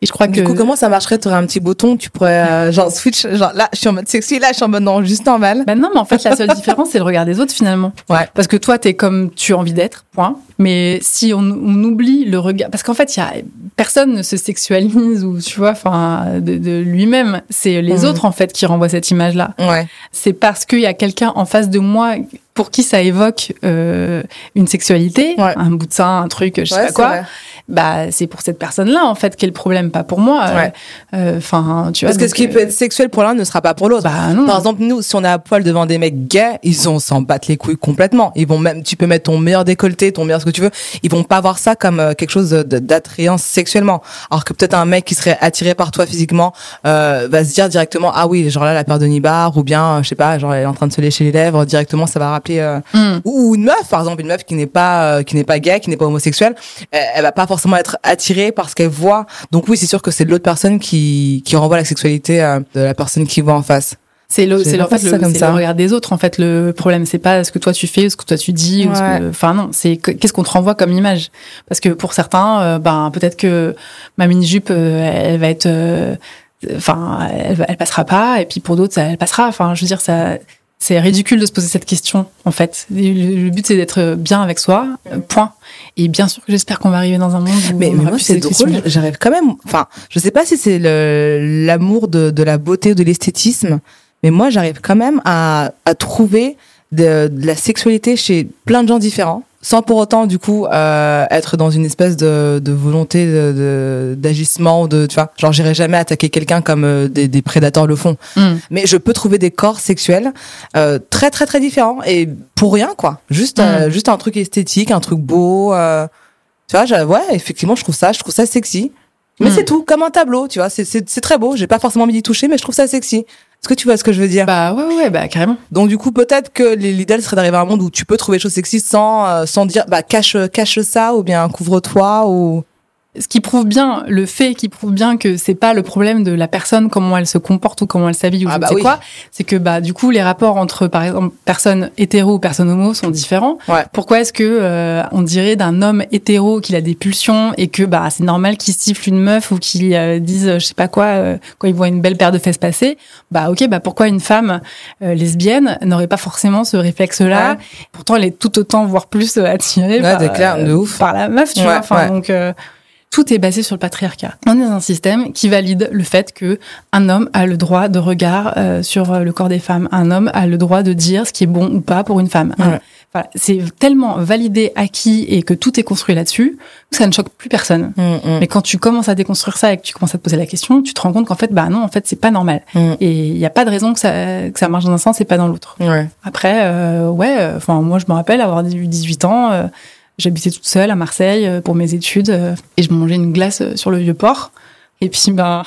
Et je crois du que. coup, comment ça marcherait Tu aurais un petit bouton, tu pourrais euh, genre switch, genre là, je suis en mode sexy, là, je suis en mode non, juste normal. Ben non, mais en fait, la seule différence, c'est le regard des autres finalement. Ouais. Parce que toi, t'es comme tu as envie d'être, point. Mais si on, on oublie le regard, parce qu'en fait, il y a personne ne se sexualise ou tu vois, enfin, de, de lui-même. C'est les mhm. autres en fait qui renvoient cette image-là. Ouais. C'est parce qu'il y a quelqu'un en face de moi pour qui ça évoque euh, une sexualité, un bout de sein, un truc, je sais pas quoi bah c'est pour cette personne-là en fait qu'est le problème, pas pour moi. Euh, euh, enfin, tu vois. Parce que ce qui peut être sexuel pour l'un ne sera pas pour l'autre. Bah, non. Par exemple, nous, si on est à poil devant des mecs gays, ils ont s'en battent les couilles complètement. Ils vont même, tu peux mettre ton meilleur décolleté, ton meilleur ce que tu veux, ils vont pas voir ça comme euh, quelque chose d'attrayant sexuellement. Alors que peut-être un mec qui serait attiré par toi physiquement euh, va se dire directement ah oui genre là la paire de nibar ou bien je sais pas genre elle est en train de se lécher les lèvres directement ça va rappeler mm. ou, une meuf par exemple une meuf qui n'est pas qui n'est pas gay qui n'est pas homosexuelle elle, elle va pas forcément être attirée par ce qu'elle voit. Donc oui, c'est sûr que c'est l'autre personne qui, qui renvoie la sexualité euh, de la personne qui voit en face. C'est le, c'est en fait le, le, regard des autres. En fait, le problème c'est pas ce que toi tu fais, ce que toi tu dis, enfin non, c'est qu'est-ce qu'on te renvoie comme image? Parce que pour certains, euh, ben peut-être que ma mini jupe, euh, elle va être, enfin, elle, elle, passera pas, et puis pour d'autres, elle passera. Enfin, je veux dire, ça, c'est ridicule de se poser cette question, en fait. Le, but, c'est d'être bien avec soi, point. Et bien sûr que j'espère qu'on va arriver dans un monde où mais, mais moi, c'est drôle. J'arrive quand même. Enfin, je sais pas si c'est l'amour de, de la beauté ou de l'esthétisme, mais moi, j'arrive quand même à, à trouver de, de, la sexualité chez plein de gens différents sans pour autant du coup euh, être dans une espèce de, de volonté d'agissement de, de, tu vois genre j'irai jamais attaquer quelqu'un comme euh, des, des, prédateurs le font mm. mais je peux trouver des corps sexuels euh, très très très différents et pour rien quoi juste euh, mm. juste un truc esthétique un truc beau euh, tu vois ouais effectivement je trouve ça je trouve ça sexy mais mm. c'est tout comme un tableau tu vois c'est c'est très beau j'ai pas forcément envie d'y toucher mais je trouve ça sexy est-ce que tu vois ce que je veux dire? Bah ouais, ouais, bah carrément. Donc du coup, peut-être que l'idéal serait d'arriver à un monde où tu peux trouver des choses sexy sans, euh, sans dire, bah cache, cache ça ou bien couvre-toi ou. Ce qui prouve bien le fait qui prouve bien que c'est pas le problème de la personne comment elle se comporte ou comment elle s'habille ou ah bah quoi. C'est que bah du coup les rapports entre par exemple personnes hétéro ou personnes homo sont différents. Pourquoi est-ce que euh, on dirait d'un homme hétéro qu'il a des pulsions et que bah c'est normal qu'il siffle une meuf ou qu'il euh, dise je sais pas quoi euh, quand il voit une belle paire de fesses passer? Bah ok bah pourquoi une femme lesbienne n'aurait pas forcément ce réflexe là pourtant elle est tout autant voire plus attirée par, par la meuf tu vois. Enfin donc tout est basé sur le patriarcat. On est dans un système qui valide le fait que un homme a le droit de regard euh, sur euh, le corps des femmes. Un homme a le droit de dire ce qui est bon ou pas pour une femme. c'est tellement validé, acquis et que tout est construit là-dessus que ça ne choque plus personne. Mm, mm. Mais quand tu commences à déconstruire ça et que tu commences à te poser la question, tu te rends compte qu'en fait, bah non, en fait, c'est pas normal. Mm. Et il n'y a pas de raison que ça, que ça marche dans un sens et pas dans l'autre. Après, euh, ouais, enfin, moi, je me rappelle avoir eu 18 ans. J'habitais toute seule à Marseille euh, pour mes études euh, et je mangeais une glace euh, sur le vieux port. Et puis, ben,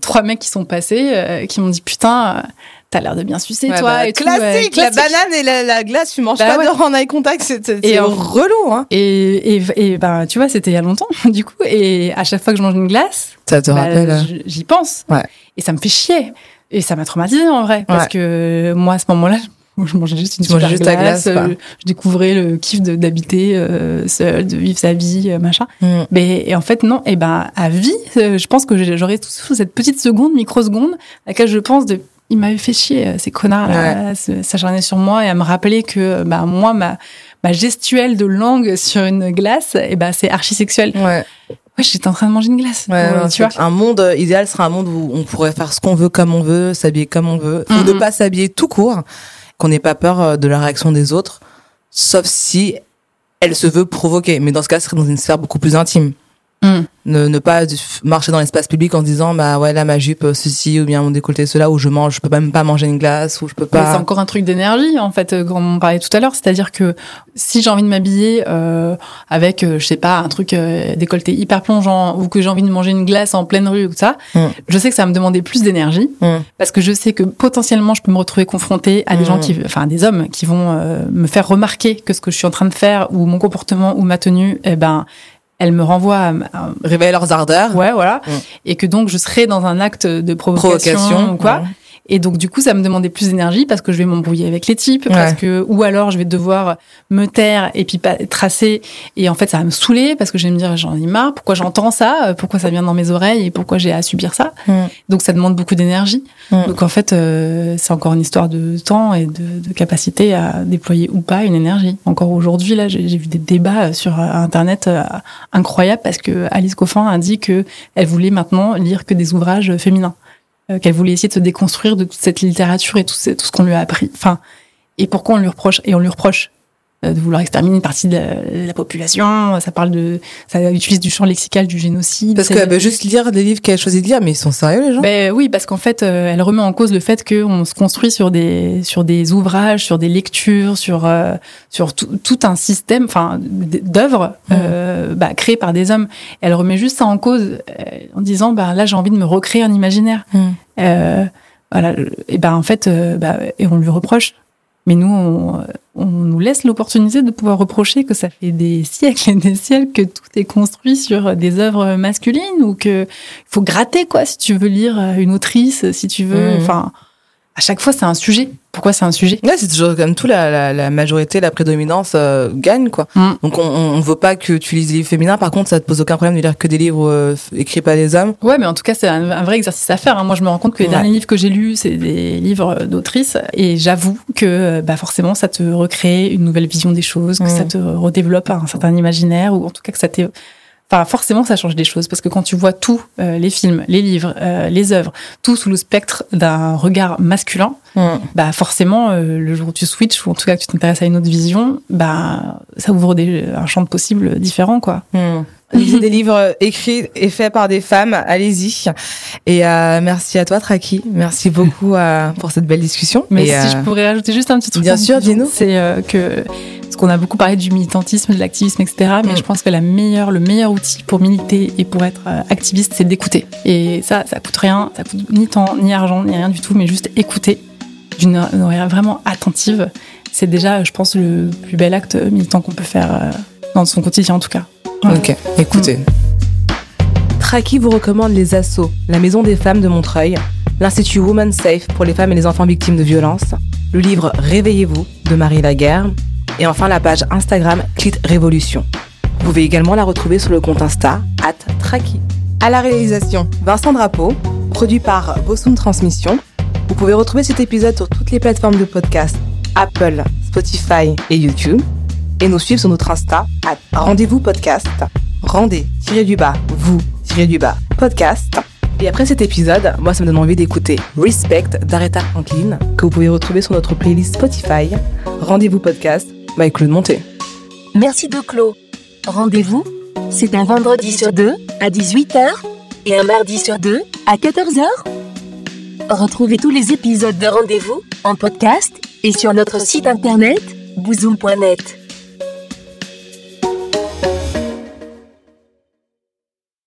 trois mecs qui sont passés qui m'ont dit Putain, t'as l'air de bien sucer, toi. Bah, et classique, la banane et la, glace, tu manges bah pas de en eye contact, c'est relou. Hein. Et, et, et ben, tu vois, c'était il y a longtemps, du coup. Et à chaque fois que je mange une glace, ça te bah, rappelle. J'y pense. Ouais. Et ça me fait chier. Et ça m'a traumatisé en vrai. Parce que moi, à ce moment-là, je mangeais juste une super juste glace. Euh, je découvrais le kiff d'habiter euh, seul, de vivre sa vie, euh, machin. Mm. Mais et en fait non. Et ben à vie, je pense que j'aurais tout cette petite seconde, microseconde, à laquelle je pense de il m'avait fait chier ces connards là, s'acharner sur moi et à me rappeler que bah moi ma ma gestuelle de langue sur une glace et ben c'est archi sexuel. Ouais. Ouais, j'étais en train de manger une glace. tu vois. Un monde idéal sera un monde où on pourrait faire ce qu'on veut comme on veut, s'habiller comme on veut, ou ne pas s'habiller tout court qu'on n'ait pas peur euh, de la réaction des autres, sauf si elle se veut provoquer. Mais dans ce cas, ce serait dans une sphère beaucoup plus intime. Mm. Ne, ne, pas marcher dans l'espace public en disant bah ouais là ma jupe euh, ceci ou bien mon décolleté cela où je mange je peux même pas manger une glace ou je peux pas c'est encore un truc d'énergie en fait euh, comme on parlait tout à l'heure c'est-à-dire que si j'ai envie de m'habiller euh, avec je sais pas un truc décolleté hyper plongeant ou que j'ai envie de manger une glace en pleine rue ou tout ça mm. je sais que ça va me demander plus d'énergie mm. parce que je sais que potentiellement je peux me retrouver confrontée à des gens qui enfin des hommes qui vont me faire remarquer que ce que je suis en train de faire ou mon comportement ou ma tenue eh ben elles me renvoient à, révéler leurs ardeurs. Ouais, voilà. Et que donc je serais dans un acte de provocation, ou quoi. Et donc du coup, ça me demandait plus d'énergie parce que je vais m'embrouiller avec les types, parce que ou alors je vais devoir me taire et puis pas tracer. Et en fait, ça va me saouler parce que je vais me dire j'en ai marre. Pourquoi j'entends ça? Pourquoi ça vient dans mes oreilles? Et pourquoi j'ai à subir ça? Mm. Donc ça demande beaucoup d'énergie. Mm. Donc en fait, euh, c'est encore une histoire de temps et de, de, capacité à déployer ou pas une énergie. Encore aujourd'hui, là, j'ai vu des débats sur Internet euh, incroyables parce que Alice Coffin a dit que elle voulait maintenant lire que des ouvrages féminins. Euh, qu'elle voulait essayer de se déconstruire de toute cette littérature et tout, ce qu'on lui a appris. Enfin, et pourquoi on lui reproche Et on lui reproche de vouloir exterminer une partie de la, population. Ça parle de, ça utilise du champ lexical du génocide. Parce qu'elle veut juste lire des livres qu'elle a choisi de lire, mais ils sont sérieux les gens? Ben oui, parce qu'en fait, euh, elle remet en cause le fait qu'on se construit sur des sur des ouvrages, sur des lectures, sur euh, sur tout, tout, un système, enfin d'œuvres mmh. bah, créées par des hommes. Elle remet juste ça en cause en disant, bah là j'ai envie de me recréer un imaginaire. Mmh. voilà, et ben en fait, bah, et on lui reproche mais nous, on, nous laisse l'opportunité de pouvoir reprocher que ça fait des siècles et des siècles que tout est construit sur des œuvres masculines ou que faut gratter quoi si tu veux lire une autrice, si tu veux. Mmh. À chaque fois, c'est un sujet. Pourquoi c'est un sujet? Ouais, c'est toujours comme tout, la, la, majorité, la prédominance euh, gagne, quoi. Mm. Donc, on ne veut pas que tu lises des livres féminins. Par contre, ça te pose aucun problème de lire que des livres euh, écrits par des hommes. Ouais, mais en tout cas, c'est un, vrai exercice à faire. Hein. Moi, je me rends compte que les derniers livres que j'ai lus, c'est des livres d'autrices. Et j'avoue que, bah, forcément, ça te recrée une nouvelle vision des choses, que ça mm. te redéveloppe un certain imaginaire, ou en tout cas que ça t'est Enfin, forcément, ça change des choses parce que quand tu vois tous euh, les films, les livres, euh, les œuvres, tout sous le spectre d'un regard masculin, mm. bah forcément, euh, le jour où tu switches ou en tout cas que tu t'intéresses à une autre vision, bah ça ouvre des, un champ de possibles différent, quoi. Mm. des livres écrits et faits par des femmes, allez-y. Et merci à toi, Traki. Merci beaucoup pour cette belle discussion. Mais si je pourrais ajouter juste un petit truc. Bien sûr, dis-nous. C'est que qu'on a beaucoup parlé du militantisme, de l'activisme, etc. Mais mm. je pense que la meilleure, le meilleur outil pour militer et pour être euh, activiste, c'est d'écouter. Et ça, ça coûte rien, ça coûte ni temps, ni argent, ni rien du tout, mais juste écouter d'une oreille vraiment attentive. C'est déjà, je pense, le plus bel acte militant qu'on peut faire euh, dans son quotidien, en tout cas. Ok, écoutez. Traki vous recommande les Assauts, la Maison des femmes de Montreuil, l'Institut Woman Safe pour les femmes et les enfants victimes de violences, le livre Réveillez-vous de Marie Laguerre, et enfin la page Instagram Clit Révolution. Vous pouvez également la retrouver sur le compte Insta, at Traki. À la réalisation, Vincent Drapeau, produit par Bosoum Transmission. Vous pouvez retrouver cet épisode sur toutes les plateformes de podcast, Apple, Spotify et YouTube. Et nous suivre sur notre Insta, at Rendez-vous Podcast. Rendez, tirez du bas, vous, tirez du bas, podcast. Et après cet épisode, moi ça me donne envie d'écouter Respect d'Aretha Franklin, que vous pouvez retrouver sur notre playlist Spotify. Rendez-vous podcast Claude. Merci de Clos. Rendez-vous, c'est un vendredi sur deux à 18h et un mardi sur deux à 14h. Retrouvez tous les épisodes de Rendez-vous en podcast et sur notre site internet bouzoom.net.